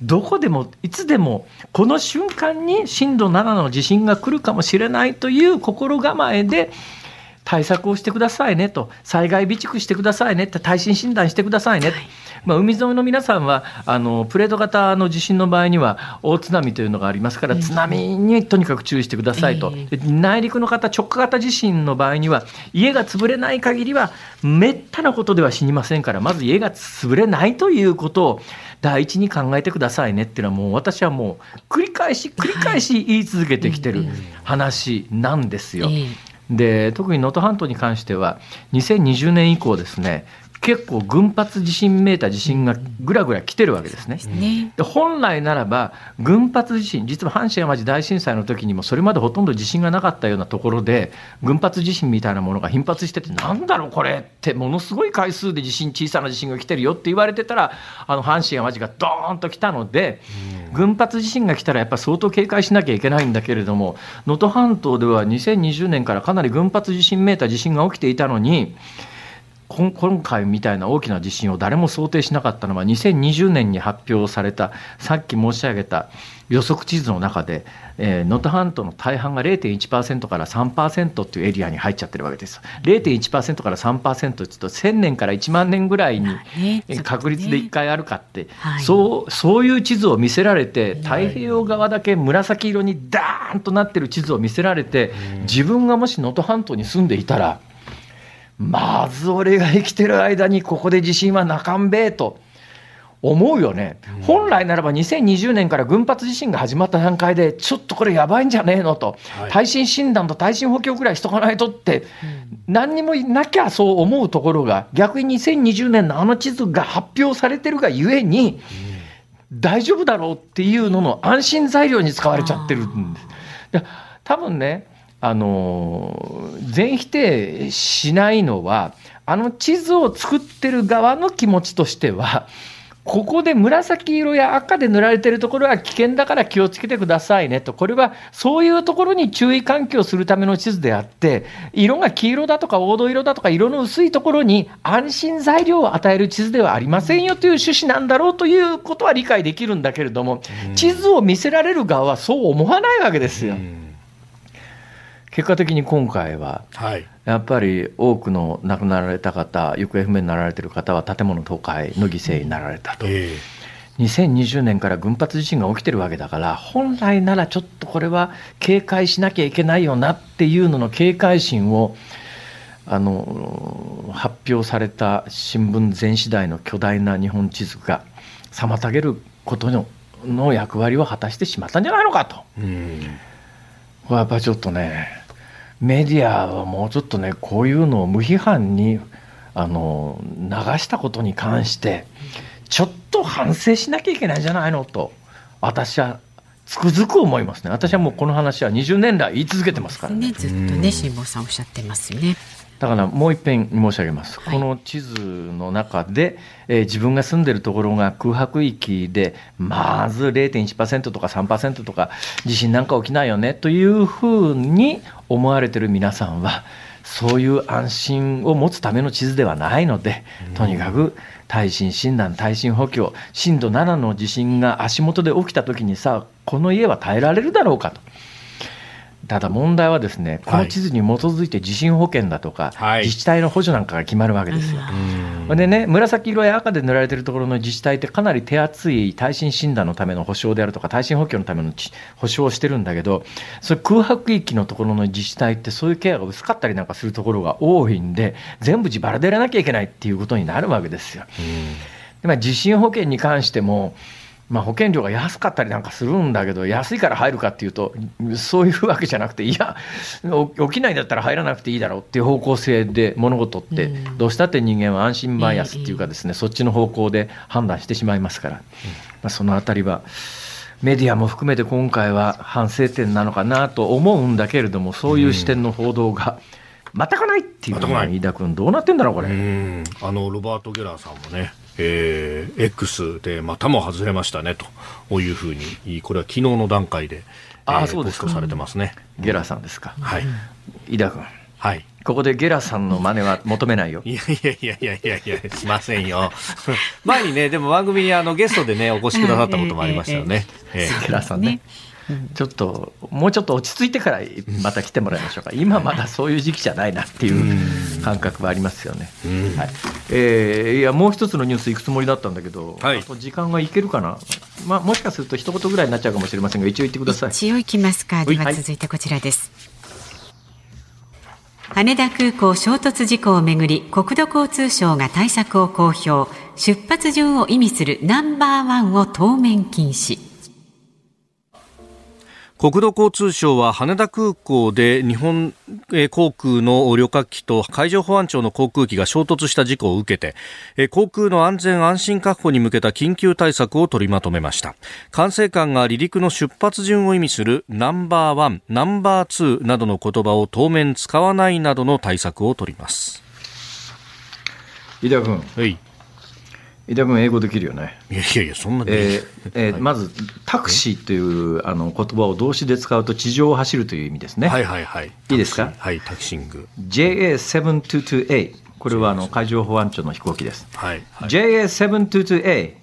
どこでもいつでもこの瞬間に震度7の地震が来るかもしれないという心構えで対策をしてくださいねと、災害備蓄してくださいねって、耐震診断してくださいね、はい、まあ、海沿いの皆さんはあのプレート型の地震の場合には大津波というのがありますから、津波にとにかく注意してくださいと、えー、内陸の方、直下型地震の場合には、家が潰れない限りは、めったなことでは死にませんから、まず家が潰れないということを第一に考えてくださいねっていうのは、もう私はもう繰り返し、繰り返し言い続けてきてる話なんですよ。で特に能登半島に関しては2020年以降ですね結構群発地震めいた地震がぐらぐら来てるわけですね。で本来ならば群発地震実は阪神・淡路大震災の時にもそれまでほとんど地震がなかったようなところで群発地震みたいなものが頻発しててなんだろうこれってものすごい回数で地震小さな地震が来てるよって言われてたらあの阪神・淡路がドーンと来たので群発地震が来たらやっぱ相当警戒しなきゃいけないんだけれども能登半島では2020年からかなり群発地震めいた地震が起きていたのに。今回みたいな大きな地震を誰も想定しなかったのは2020年に発表されたさっき申し上げた予測地図の中で能登、えー、半島の大半が0.1%から3%っていうエリアに入っちゃってるわけです0.1%から3%って言うと1000年から1万年ぐらいに確率で1回あるかって、そうそういう地図を見せられて太平洋側だけ紫色にダーンとなってる地図を見せられて自分がもし能登半島に住んでいたらまず俺が生きてる間にここで地震はなかんべえと。思うよね、本来ならば2020年から群発地震が始まった段階で、ちょっとこれやばいんじゃねえのと、はい、耐震診断と耐震補強ぐらいしとかないとって、何にもなきゃそう思うところが、逆に2020年のあの地図が発表されてるがゆえに、大丈夫だろうっていうのの安心材料に使われちゃってるんです。多分ねあの全否定しないのはあの地図を作ってる側の気持ちとしてはここで紫色や赤で塗られてるところは危険だから気をつけてくださいねと、これはそういうところに注意喚起をするための地図であって、色が黄色だとか黄土色だとか色の薄いところに安心材料を与える地図ではありませんよという趣旨なんだろうということは理解できるんだけれども、地図を見せられる側はそう思わないわけですよ。結果的に今回は、やっぱり多くの亡くなられた方、行方不明になられている方は建物倒壊の犠牲になられたと。えー、2020年から群発地震が起きてるわけだから本来ならちょっとこれは警戒しなきゃいけないよなっていうのの警戒心をあの発表された新聞全紙代の巨大な日本地図が妨げることのの役割を果たしてしまったんじゃないのかと。これはやっぱりちょっとねメディアはもうちょっとねこういうのを無批判にあの流したことに関してちょっと反省しなきゃいけないんじゃないの？と私はつくづく思いますね。私はもうこの話は20年来言い続けてますからね、ね、ずっとね辛坊さんおっしゃってますね。だからもう一遍申し上げます、はい、この地図の中で、えー、自分が住んでるところが空白域で、まず0.1%とか3%とか、地震なんか起きないよねというふうに思われてる皆さんは、そういう安心を持つための地図ではないので、とにかく耐震診断、耐震補強、震度7の地震が足元で起きたときにさ、この家は耐えられるだろうかと。ただ問題はですね、この地図に基づいて地震保険だとか、はい自治体の補助なんかが決まるわけですよ。でね、紫色や赤で塗られているところの自治体ってかなり手厚い耐震診断のための保証であるとか、耐震補強のためのち保証をしてるんだけど、それ空白域のところの自治体ってそういうケアが薄かったりなんかするところが多いんで、全部自腹でやらなきゃいけないっていうことになるわけですよ。でまあ、地震保険に関しても、まあ、保険料が安かったりなんかするんだけど、安いから入るかっていうと、そういうわけじゃなくて、いや、お起きないんだったら入らなくていいだろうっていう方向性で物事って、どうしたって人間は安心バイアスっていうかですね、そっちの方向で判断してしまいますから、まあ、そのあたりは、メディアも含めて今回は反省点なのかなと思うんだけれども、そういう視点の報道が全くないっていうのは、飯田君、どうなってんだろう、これ。うん。あのロバート・ゲラーさんもね、えー X でまたも外れましたねというふうに、これは昨日の段階で、あーえーそうですかポストされてますね。ゲラさんですか。はい、飯田君。はいここでゲラさんの真似は求めないよ。いやいやいやいやいやいや、しませんよ。前にね、でも番組にあのゲストでね、お越しくださったこともありましたよね。ええゲラさんね。ちょっと、もうちょっと落ち着いてからまた来てもらいましょうか。今まだそういう時期じゃないなっていう感覚はありますよね。はい。えーいや、もう一つのニュース行くつもりだったんだけど、はいあと時間がいけるかな？まあ、もしかすると一言ぐらいになっちゃうかもしれませんが、一応言ってください。一応行きますか？でははい続いてこちらです。羽田空港衝突事故をめぐり国土交通省が対策を公表出発順を意味するナンバーワンを当面禁止国土交通省は羽田空港で日本えー航空の旅客機と海上保安庁の航空機が衝突した事故を受けてえー航空の安全安心確保に向けた緊急対策を取りまとめました。管制官が離陸の出発順を意味するナンバーワンナンバーツーなどの言葉を当面使わないなどの対策を取ります。飯田君、はい飯田君英語できるよね。いやいやいやそんなに、えーえーまず、タクシーというあの言葉を動詞で使うと地上を走るという意味ですね。はいはいはい。いいですか？はいタキシング。JA722A、これはあの海上保安庁の飛行機です。はい、はい、JA722A、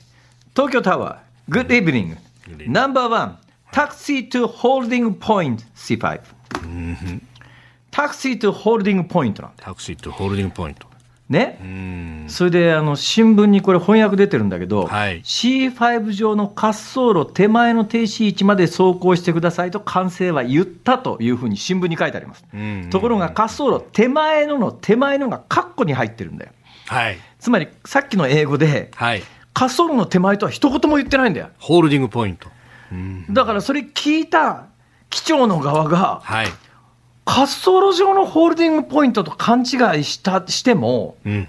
東京タワー、Good evening、evening ナンバーワン、タクシー to holding point C5。タクシー to holding point なんだよ。タクシーとホールディングポイントね。うんそれであの新聞にこれ翻訳出てるんだけど、はい C5 上の滑走路手前の停止位置まで走行してくださいと管制は言ったというふうに新聞に書いてあります。うんところが滑走路手前のの手前のがカッコに入ってるんだよ。はいつまりさっきの英語ではい滑走路の手前とは一言も言ってないんだよ。ホールディングポイントうんだからそれ聞いた機長の側がはい滑走路上のホールディングポイントと勘違いしたしてもうん。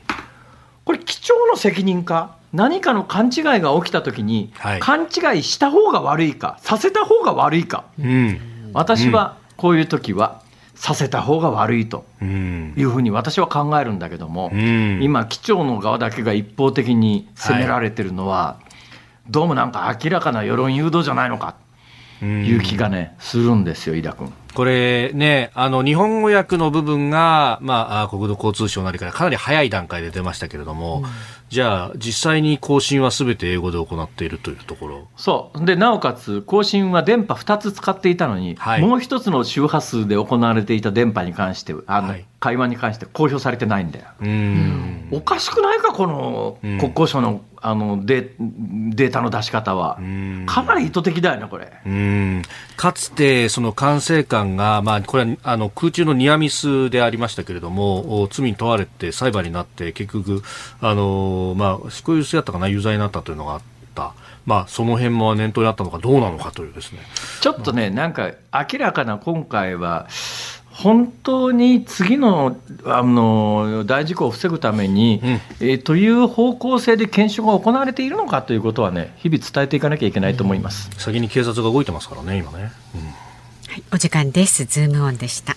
これ機長の責任か？何かの勘違いが起きたときに、はい。勘違いした方が悪いか？させた方が悪いか？うん。私はこういう時はさせた方が悪いとうん。いうふうに私は考えるんだけども、うん。今機長の側だけが一方的に責められてるのは、どうもなんか明らかな世論誘導じゃないのか？という気がね、するんですよ飯田君。これね、あの、日本語訳の部分が、まあ、あ国土交通省なりからかなり早い段階で出ましたけれども、じゃあ、実際に更新はすべて英語で行っているというところ？そう。で、なおかつ、更新は電波2つ使っていたのに、はいもう一つの周波数で行われていた電波に関して、あの、はい会話に関して公表されてないんだよ。うん。おかしくないか、このうん国交省のあのデデータの出し方は。んかなり意図的だよね、これ。うんかつて、その管制官が、まあ、これはあの空中のニアミスでありましたけれども、お罪に問われて裁判になって、結局、あのまあ、執行猶予やったかな、有罪になったというのがあった、まあ、その辺も念頭にあったのかどうなのかというですね。ちょっとね、なんか明らかな今回は、本当に次のあの大事故を防ぐために、うんえーという方向性で検証が行われているのかということはね、日々伝えていかなきゃいけないと思います。先に警察が動いてますからね、今ね。うんはい、お時間です。ズームオンでした。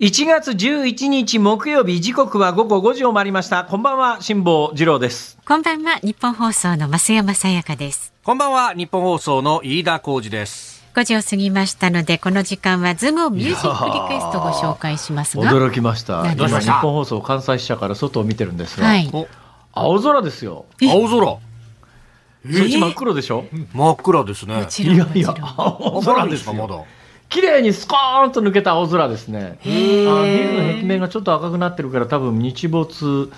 1月11日木曜日時刻は午後5時を回りました。こんばんは辛坊治郎です。こんばんはニッポン放送の増山さやかです。こんばんはニッポン放送の飯田浩司です。5時を過ぎましたのでこの時間はズームオンミュージックリクエストをご紹介しますが。驚きました。何今どうしましたニッポン放送関西支社から外を見てるんですが、はい。お。青空ですよ。青空。そっち真っ黒でしょ、真っ暗ですね。いやいや青空ですすよかまだ綺麗にスコーンと抜けた青空ですね。あビールの壁面がちょっと赤くなってるから多分日没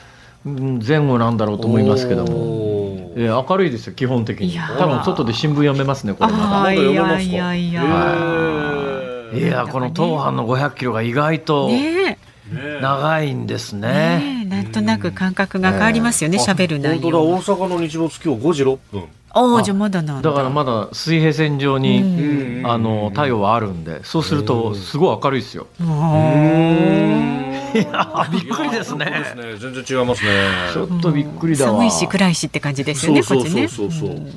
うん前後なんだろうと思いますけども、もえー明るいですよ基本的に。多分外で新聞読めますねこれまあーいやまだ読めますかいやいやだい。やこの東阪の500キロが意外とね長いんですえねなんとなく感覚が変わりますよね喋る内本当だ。容大阪の日没今日5時6分ああじゃあまだなんだ。だからまだ水平線上に、あの太陽はあるんでそうするとすごい明るいですよ。いやびっくりですね。ね。全然違いますね。ちょっとびっくりだわ。寒いし暗いしって感じですよねこっちね。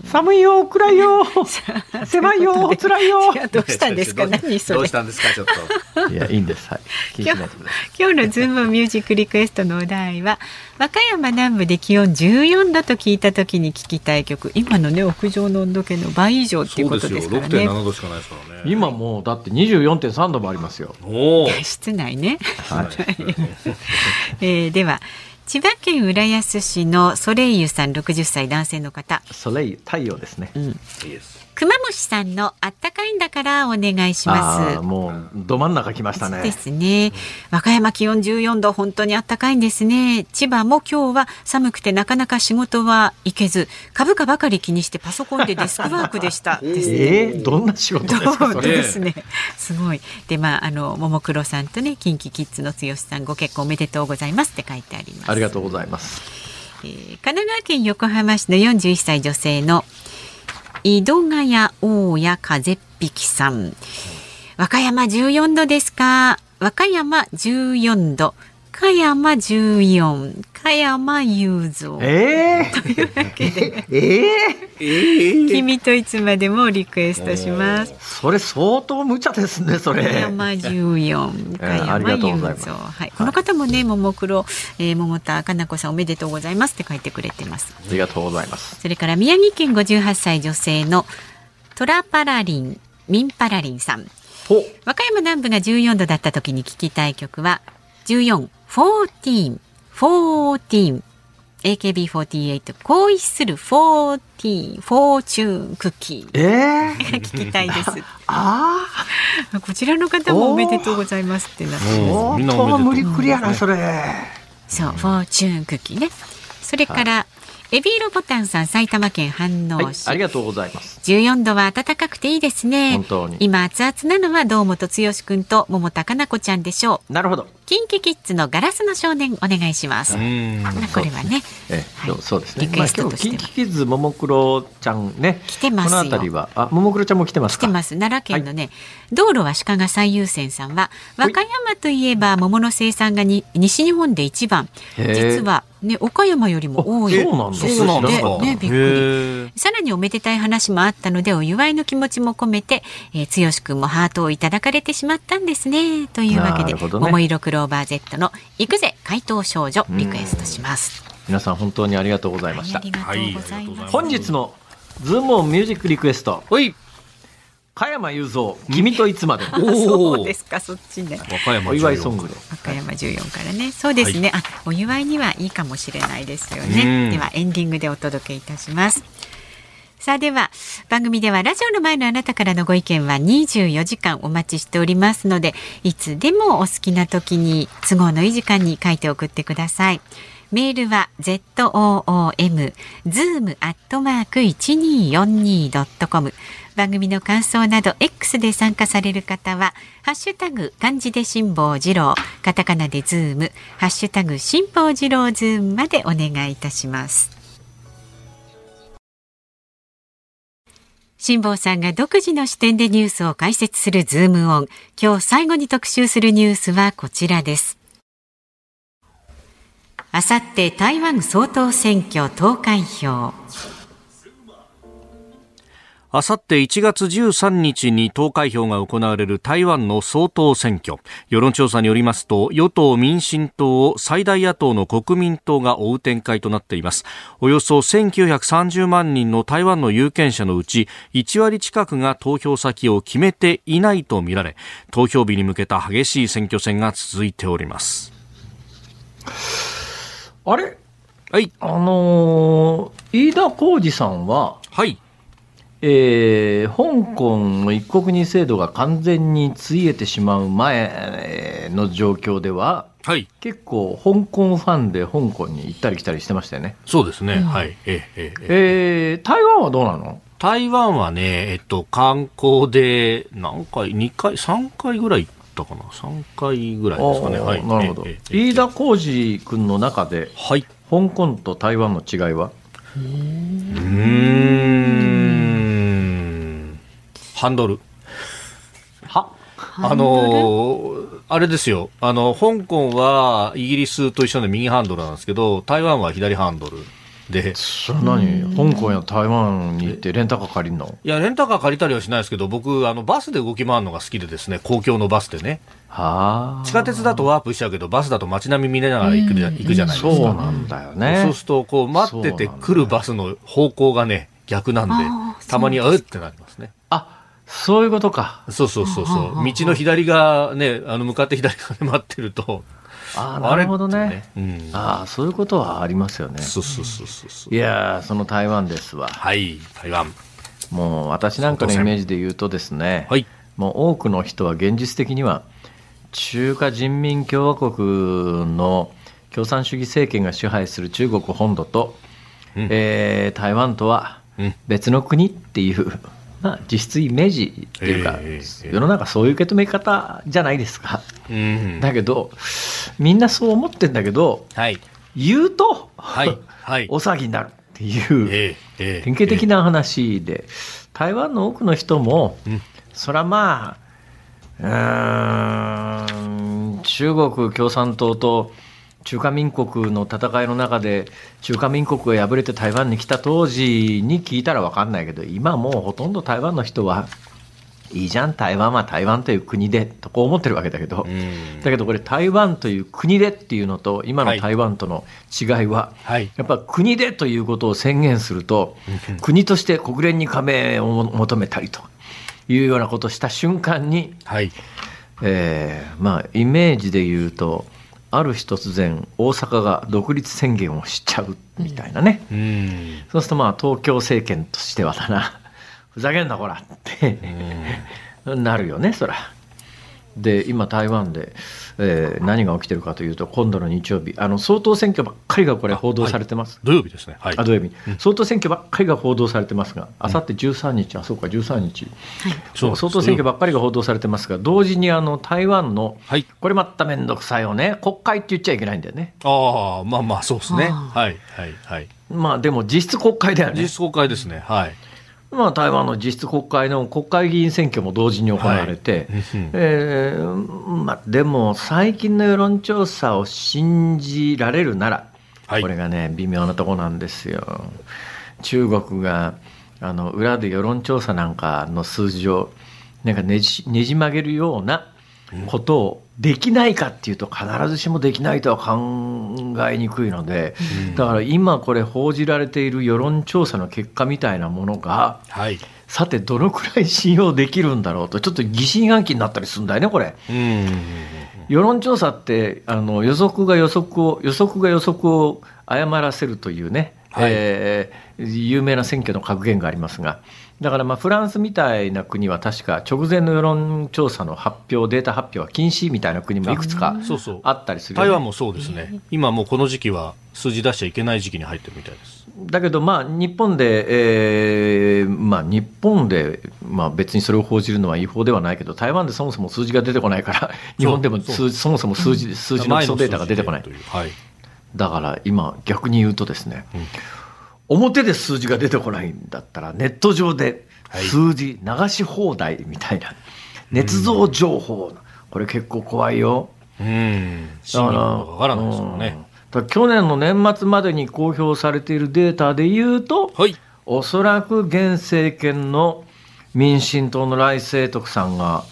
寒いよ暗いよ。狭いよ辛いよ。い。やどうしたんですか？何それ？どうしたんですか？ちょっと。いやいいんです。はい。気にしないでください。今日のズームミュージックリクエストのお題は和歌山南部で気温14度と聞いた時に聞きたい曲。今のね屋上の温度計の倍以上っていうことですからね。6.7度しかないですからね。今もうだって24.3度もありますよ。室内ね、はい。えーでは千葉県浦安市のソレイユさん60歳男性の方。ソレイユ太陽ですね。いいです熊虫さんのあったかいんだからお願いしあますあもうど真ん中来ましたね。ですね。和歌山気温14度、本当に暖かいんですね。千葉も今日は寒くてなかなか仕事は行けず、株価ばかり気にしてパソコンでデスクワークでした。ですね。えー、どんな仕事ですかそれ。ですね。すごい。で、まあ、あの、ももクロさんとね、キンキキッズの剛さん、ご結婚おめでとうございますって書いてあります。ありがとうございます。えー神奈川県横浜市の41歳女性の井戸ヶ谷大谷風引さん。和歌山14度ですか？和歌山14度。香山14香山雄三ええというわけで。ええ君といつまでもリクエストします。それ相当無茶ですねそ香れ。山14香えーあり山雄三はい。この方もねももクロ、えー、百田夏菜子さんおめでとうございますって書いてくれてます。ありがとうございます。それから宮城県58歳女性のトラパラリン、ミンパラリンさん。ほ和歌山南部が14度だった時に聴きたい曲は14、14、14。AKB48 恋する14フォーチューンクッキーええ聞きたいですあこちらの方もおめでとうございますってなってあ、みん無理くりやなそれ。そう、フォーチューンクッキーねそれから、エビーロボタンさん埼玉県飯はい、能市、ありがとうございます。14度は暖かくていいですね本当に今熱々なのは堂本剛くんと百田夏菜子ちゃんでしょうなるほど。キンキキッズの硝子の少年お願いします、うん。まあこれはね。ええ、はいそうですね。リクエストとしては。キンキキッズももクロちゃんね。来てますよ。この辺りは。あももクロちゃんも来てますか？来てます。奈良県のね、道路は鹿が最優先さんは和歌山といえば桃の生産がに西日本で一番。実はね岡山よりも多い。あそうなんだ。です。ねねびっくり。さらにおめでたい話もあったのでお祝いの気持ちも込めて、えー、剛くんもハートをいただかれてしまったんですね。というわけで、ね。桃色クローバー Z の行くぜ怪盗少女リクエストします。皆さん本当にありがとうございましたあり。がとうございます。はい本日のズームオンミュージックリクエスト。加山雄三君といつまで？も。そうですかそっちね。和歌山お祝いソングで。和歌山14からねそうですね、あお祝いにはいいかもしれないですよねうんではエンディングでお届けいたしますさあでは番組ではラジオの前のあなたからのご意見は24時間お待ちしておりますのでいつでもお好きな時に都合のいい時間に書いて送ってください。メールは zoom zoom アットマーク 1242.com 番組の感想など X で参加される方はハッシュタグ漢字で辛坊治郎カタカナでズームハッシュタグ辛坊治郎ズームまでお願いいたします辛坊さんが独自の視点でニュースを解説するズームオン。今日最後に特集するニュースはこちらです。あさって台湾総統選挙投開票。あさって1月13日に投開票が行われる台湾の総統選挙。世論調査によりますと、与党民進党を最大野党の国民党が追う展開となっています。およそ1930万人の台湾の有権者のうち、1割近くが投票先を決めていないとみられ、投票日に向けた激しい選挙戦が続いております。あれ？はい。あのー、飯田浩二さんは、はい。えー、香港の一国二制度が完全についえてしまう前の状況では、はい、結構、香港ファンで香港に行ったり来たりしてましたよね。そうですね、うん、はい。ええええー、台湾はどうなの？台湾はね、えっと、観光で何回、2回、3回ぐらい行ったかな、3回ぐらいですかね。はい、なるほど。飯田浩二君の中で、はい、香港と台湾の違いは？うんハンドル。は？あのあれですよ。あの、香港はイギリスと一緒で右ハンドルなんですけど、台湾は左ハンドル。で、それ何？香港や台湾に行ってレンタカー借りるの？いや、レンタカー借りたりはしないですけど、僕、あの、バスで動き回るのが好きでですね、公共のバスでね。は地下鉄だとワープしちゃうけど、バスだと街並み見ながら行くじゃ,、行くじゃないですか。そうなんだよね。そうすると、こう、待ってて来るバスの方向がね、逆なんで、たまに、うってなりますね。あそういうことか。そうそうそうそう。道の左がね、あの、向かって左側で待ってると、ああ、なるほどね。うん、ああ、そういうことはありますよね。そうそうそうそういやその台湾ですわ。はい、台湾。もう、私なんかのイメージで言うとですね、はい、もう多くの人は現実的には、中華人民共和国の共産主義政権が支配する中国本土と、うん、えー、台湾とは別の国っていう、まあ、実質イメージっていうか、えー、世の中そういう受け止め方じゃないですか。うん、だけど、みんなそう思ってんだけど、はい、言うと、はいはい、大騒ぎになるっていう、えー、典型的な話で、台湾の多くの人も、うん、そらまあ、うん、中国共産党と、中華民国の戦いの中で中華民国が敗れて台湾に来た当時に聞いたら分かんないけど今もうほとんど台湾の人はいいじゃん台湾は台湾という国でとこう思ってるわけだけどだけどこれ台湾という国でっていうのと今の台湾との違いは、はい、やっぱ国でということを宣言すると国として国連に加盟を求めたりというようなことをした瞬間に、はい。えーまあ、イメージで言うとある日突然大阪が独立宣言をしちゃうみたいなね、うん、そうするとまあ東京政権としてはだな。ふざけんなこらって。なるよねそら。で今台湾でえー、何が起きてるかというと、今度の日曜日、あの総統選挙ばっかりがこれ、報道されてます、はい、土曜日ですね、はい、あ土曜日、うん、総統選挙ばっかりが報道されてますが、あさって13日、あそうか、13日、はい、そう総統選挙ばっかりが報道されてますが、同時にあの台湾の、はい、これまた面倒くさいよね、国会って言っちゃいけないんだよね。ああ、まあまあ、そうですね、はい、はい、はい。まあでも、実質国会だよね。実質国会ですね、はい。まあ、台湾の実質国会の国会議員選挙も同時に行われて、はい、えー、まあ、でも最近の世論調査を信じられるなら、はい、これがね、微妙なとこなんですよ。中国があの裏で世論調査なんかの数字をなんかねじねじ曲げるようなことをできないかっていうと必ずしもできないとは考えにくいので、だから今これ報じられている世論調査の結果みたいなものが、はい、さてどのくらい信用できるんだろうとちょっと疑心暗鬼になったりするんだよねこれ。世論調査ってあの予測が予測を予測が予測を誤らせるというねはい。えー有名な選挙の格言がありますが、だからまあフランスみたいな国は確か直前の世論調査の発表、データ発表は禁止みたいな国もいくつかそうそう。あったりするよね、台湾もそうですね、今もうこの時期は数字出しちゃいけない時期に入ってるみたいです。だけど、まあ、日本で、えーまあ、日本で、まあ、別にそれを報じるのは違法ではないけど、台湾でそもそも数字が出てこないから、日本でもそそもそも数字数字の基礎データが出てこない。はい。だから今、逆に言うとですね、表で数字が出てこないんだったら、ネット上ではい数字流し放題みたいな、捏造情報、これ結構怖いよ。うん。真偽かわからないですからね。うんだから去年の年末までに公表されているデータで言うと、はい。おそらく現政権の民進党の来清徳さんが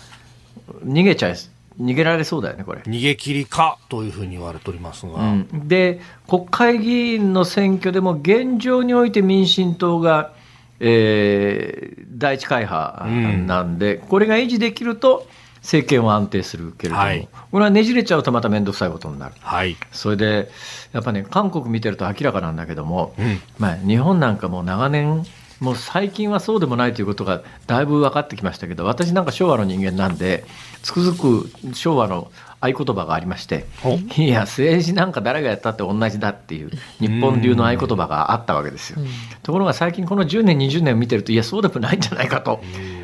逃げちゃい、逃げられそうだよね、これ。逃げ切りかというふうに言われておりますが。うんで、国会議員の選挙でも現状において民進党が、えー第一会派なんで、これが維持できると政権は安定するけれども、はいこれはねじれちゃうとまた面倒くさいことになる。はい。それで、やっぱね、韓国見てると明らかなんだけども、うんまあ、日本なんかもう長年、もう最近はそうでもないということがだいぶ分かってきましたけど、私なんか昭和の人間なんで、つくづく昭和の合言葉がありまして、いや、政治なんか誰がやったって同じだっていう、日本流の合言葉があったわけですよ。ところが最近、この10年、20年を見てると、いや、そうでもないんじゃないかと、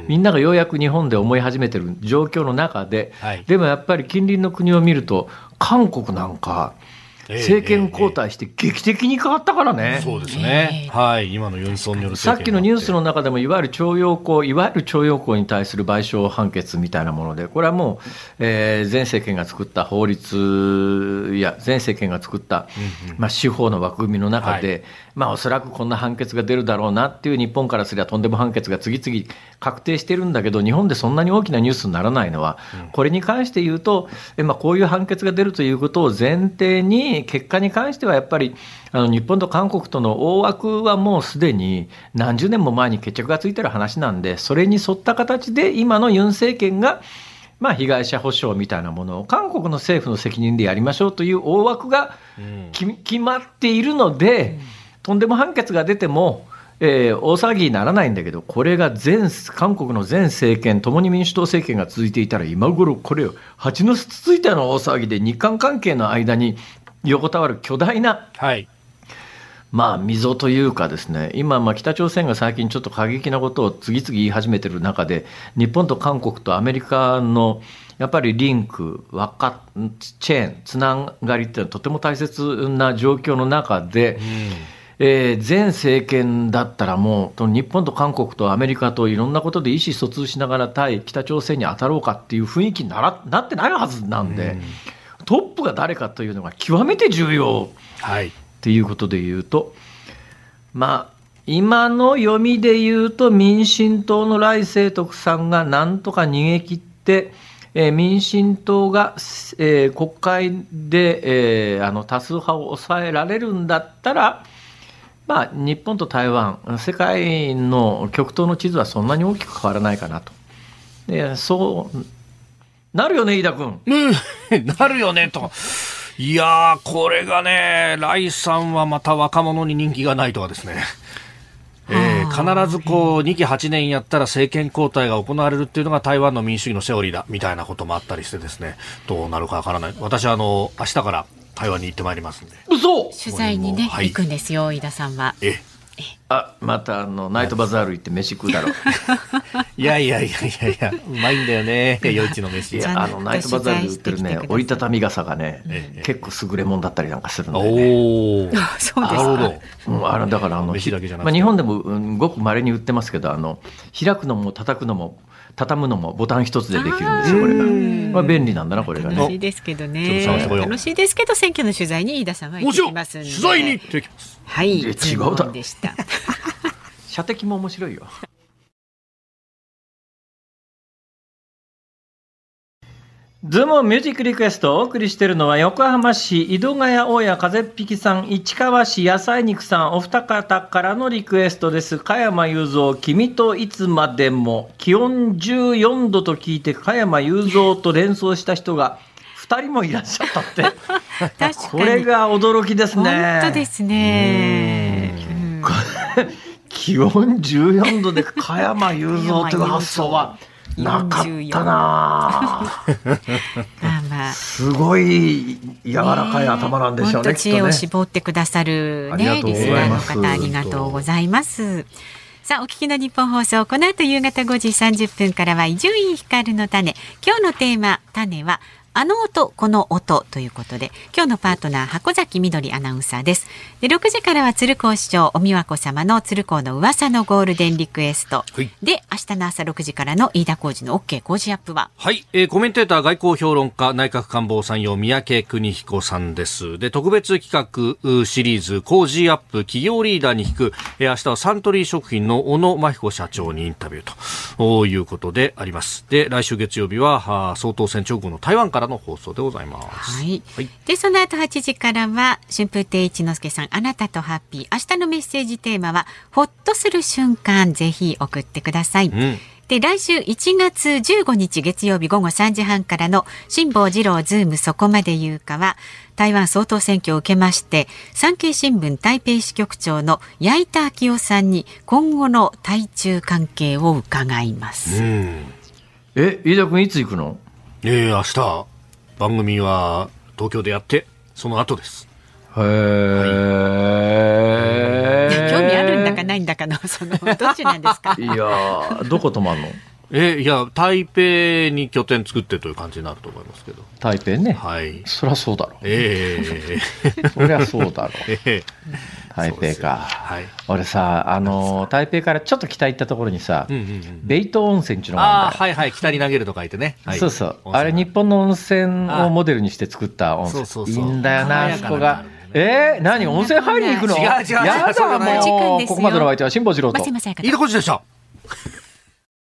みんながようやく日本で思い始めてる状況の中で、はい。でもやっぱり近隣の国を見ると、韓国なんか、ええ政権交代して劇的に変わったからね。そうですね。はい。今のユン・ソンによるさっきのニュースの中でも、いわゆる徴用工、いわゆる徴用工に対する賠償判決みたいなもので、これはもう、えー前政権が作った法律や、前政権が作った、まあ、司法の枠組みの中で、まあ、おそらくこんな判決が出るだろうなっていう日本からすればとんでも判決が次々確定してるんだけど、日本でそんなに大きなニュースにならないのは、これに関して言うと、えまあ、こういう判決が出るということを前提に、結果に関してはやっぱり、あの日本と韓国との大枠はもうすでに何十年も前に決着がついてる話なんで、それに沿った形で今のユン政権が、まあ、被害者補償みたいなものを韓国の政府の責任でやりましょうという大枠がき決まっているので、とんでも判決が出ても、えー大騒ぎにならないんだけど、これが前韓国の前政権、共に民主党政権が続いていたら、今頃これを蜂の巣つついたような大騒ぎで、日韓関係の間に横たわる巨大なはい。まあ、溝というかですね、今、まあ北朝鮮が最近ちょっと過激なことを次々言い始めてる中で、日本と韓国とアメリカのやっぱりリンク、わかチェーン、つながりっていうのはとても大切な状況の中で、えー前政権だったらもう、日本と韓国とアメリカといろんなことで意思疎通しながら対北朝鮮に当たろうかっていう雰囲気にならなってないはずなんで、トップが誰かというのが極めて重要。はい。っていうことで言うと、まあ、今の読みで言うと、民進党の来清徳さんがなんとか逃げ切って、えー民進党が、えー国会で、えーあの多数派を抑えられるんだったら、まあ、日本と台湾、世界の極東の地図はそんなに大きく変わらないかなと。でそうなるよね、飯田君。うん、なるよね、と。いやー、これがね、ライさんはまた若者に人気がないとはですね。えー必ずこう2期8年やったら政権交代が行われるっていうのが台湾の民主主義のセオリーだみたいなこともあったりしてですねどうなるかわからない私はあの明日から台湾に行ってまいりますんで。嘘！取材にね、はい。行くんですよ飯田さんは。えあ、またあの、ナイトバザール行って飯食うだろう。いや。いやいやいやいやうまいんだよね夜市の飯。いや、あの、ナイトバザールで売ってるね、折りたたみ傘がね、結構優れもんだったりなんかするんだよね。おおそうですなるほど。うん、あのだからあの、飯だけじゃなくて。まあ、日本でも、うんごく稀に売ってますけど、あの、開くのも叩くのも、畳むのもボタン一つでできるんですよ、これが。まあ、便利なんだな、これがね。楽しいですけどね。楽しいですけど選挙の取材に飯田さんは行ってもちろん取きますんで。材に行ってきますはいや違うだでした。射的も面白いよ。ズームミュージックリクエストをお送りしているのは横浜市井戸ヶ谷大家風っ引きさん、市川市野菜肉さん、お二方からのリクエストです。加山雄三、君といつまでも、気温14度と聞いて加山雄三と連想した人が二人もいらっしゃったって。確かにこれが驚きですね。本当ですねか、気温14度で加山雄三という発想はなかったな まあまあ。すごい柔らかい頭なんでしょうね、本当知恵を絞ってくださるね、リスナーの方ありがとうございます。さあ、お聞きの日本放送、この後夕方5時30分からは伊集院光の種。今日のテーマ、種は、あの音、この音ということで、今日のパートナー、箱崎みどりアナウンサーです。で、6時からは鶴光師匠、おみわこ様の鶴光の噂のゴールデンリクエスト。はいで、明日の朝6時からの飯田浩二の OK 工事アップは、はい、えーコメンテーター外交評論家内閣官房参与三宅邦彦さんです。で、特別企画うシリーズ工事アップ企業リーダーに聞く、えー明日はサントリー食品の小野真彦社長にインタビューということであります。で、来週月曜日は、は総統選直後の台湾からの放送でございます。はい。はいで、その後8時からは、春風亭一之輔さん、あなたとハッピー。明日のメッセージテーマは、ほっとする瞬間、ぜひ送ってください。うん。で、来週1月15日月曜日午後3時半からの辛坊治郎ズームそこまで言うかは、台湾総統選挙を受けまして、産経新聞台北支局長の矢板昭夫さんに今後の対中関係を伺います。うん。え、飯田君いつ行くの？えー明日、番組は東京でやって、その後です。へえ。興味あるんだかないんだかの、その、どっちなんですか？いやーどこ泊まんの？えーいや、台北に拠点作ってという感じになると思いますけど。台北ね。はい。そりゃそうだろ。え そりゃそうだろ。えええ台北か。はい。俺さ、あのー、台北からちょっと北行ったところにさうん、うんうん。ベイト温泉っていうのがあ。はいはい。北に投げると書いてね。はいそうそう。あれ、日本の温泉をモデルにして作った温泉。そうそうそういいんだよな、あそこが。えー、何？温泉入りに行くの？違う違う違うやだ、もう、ここまでのお相手は辛坊治郎と松。山さやかいいとこでした。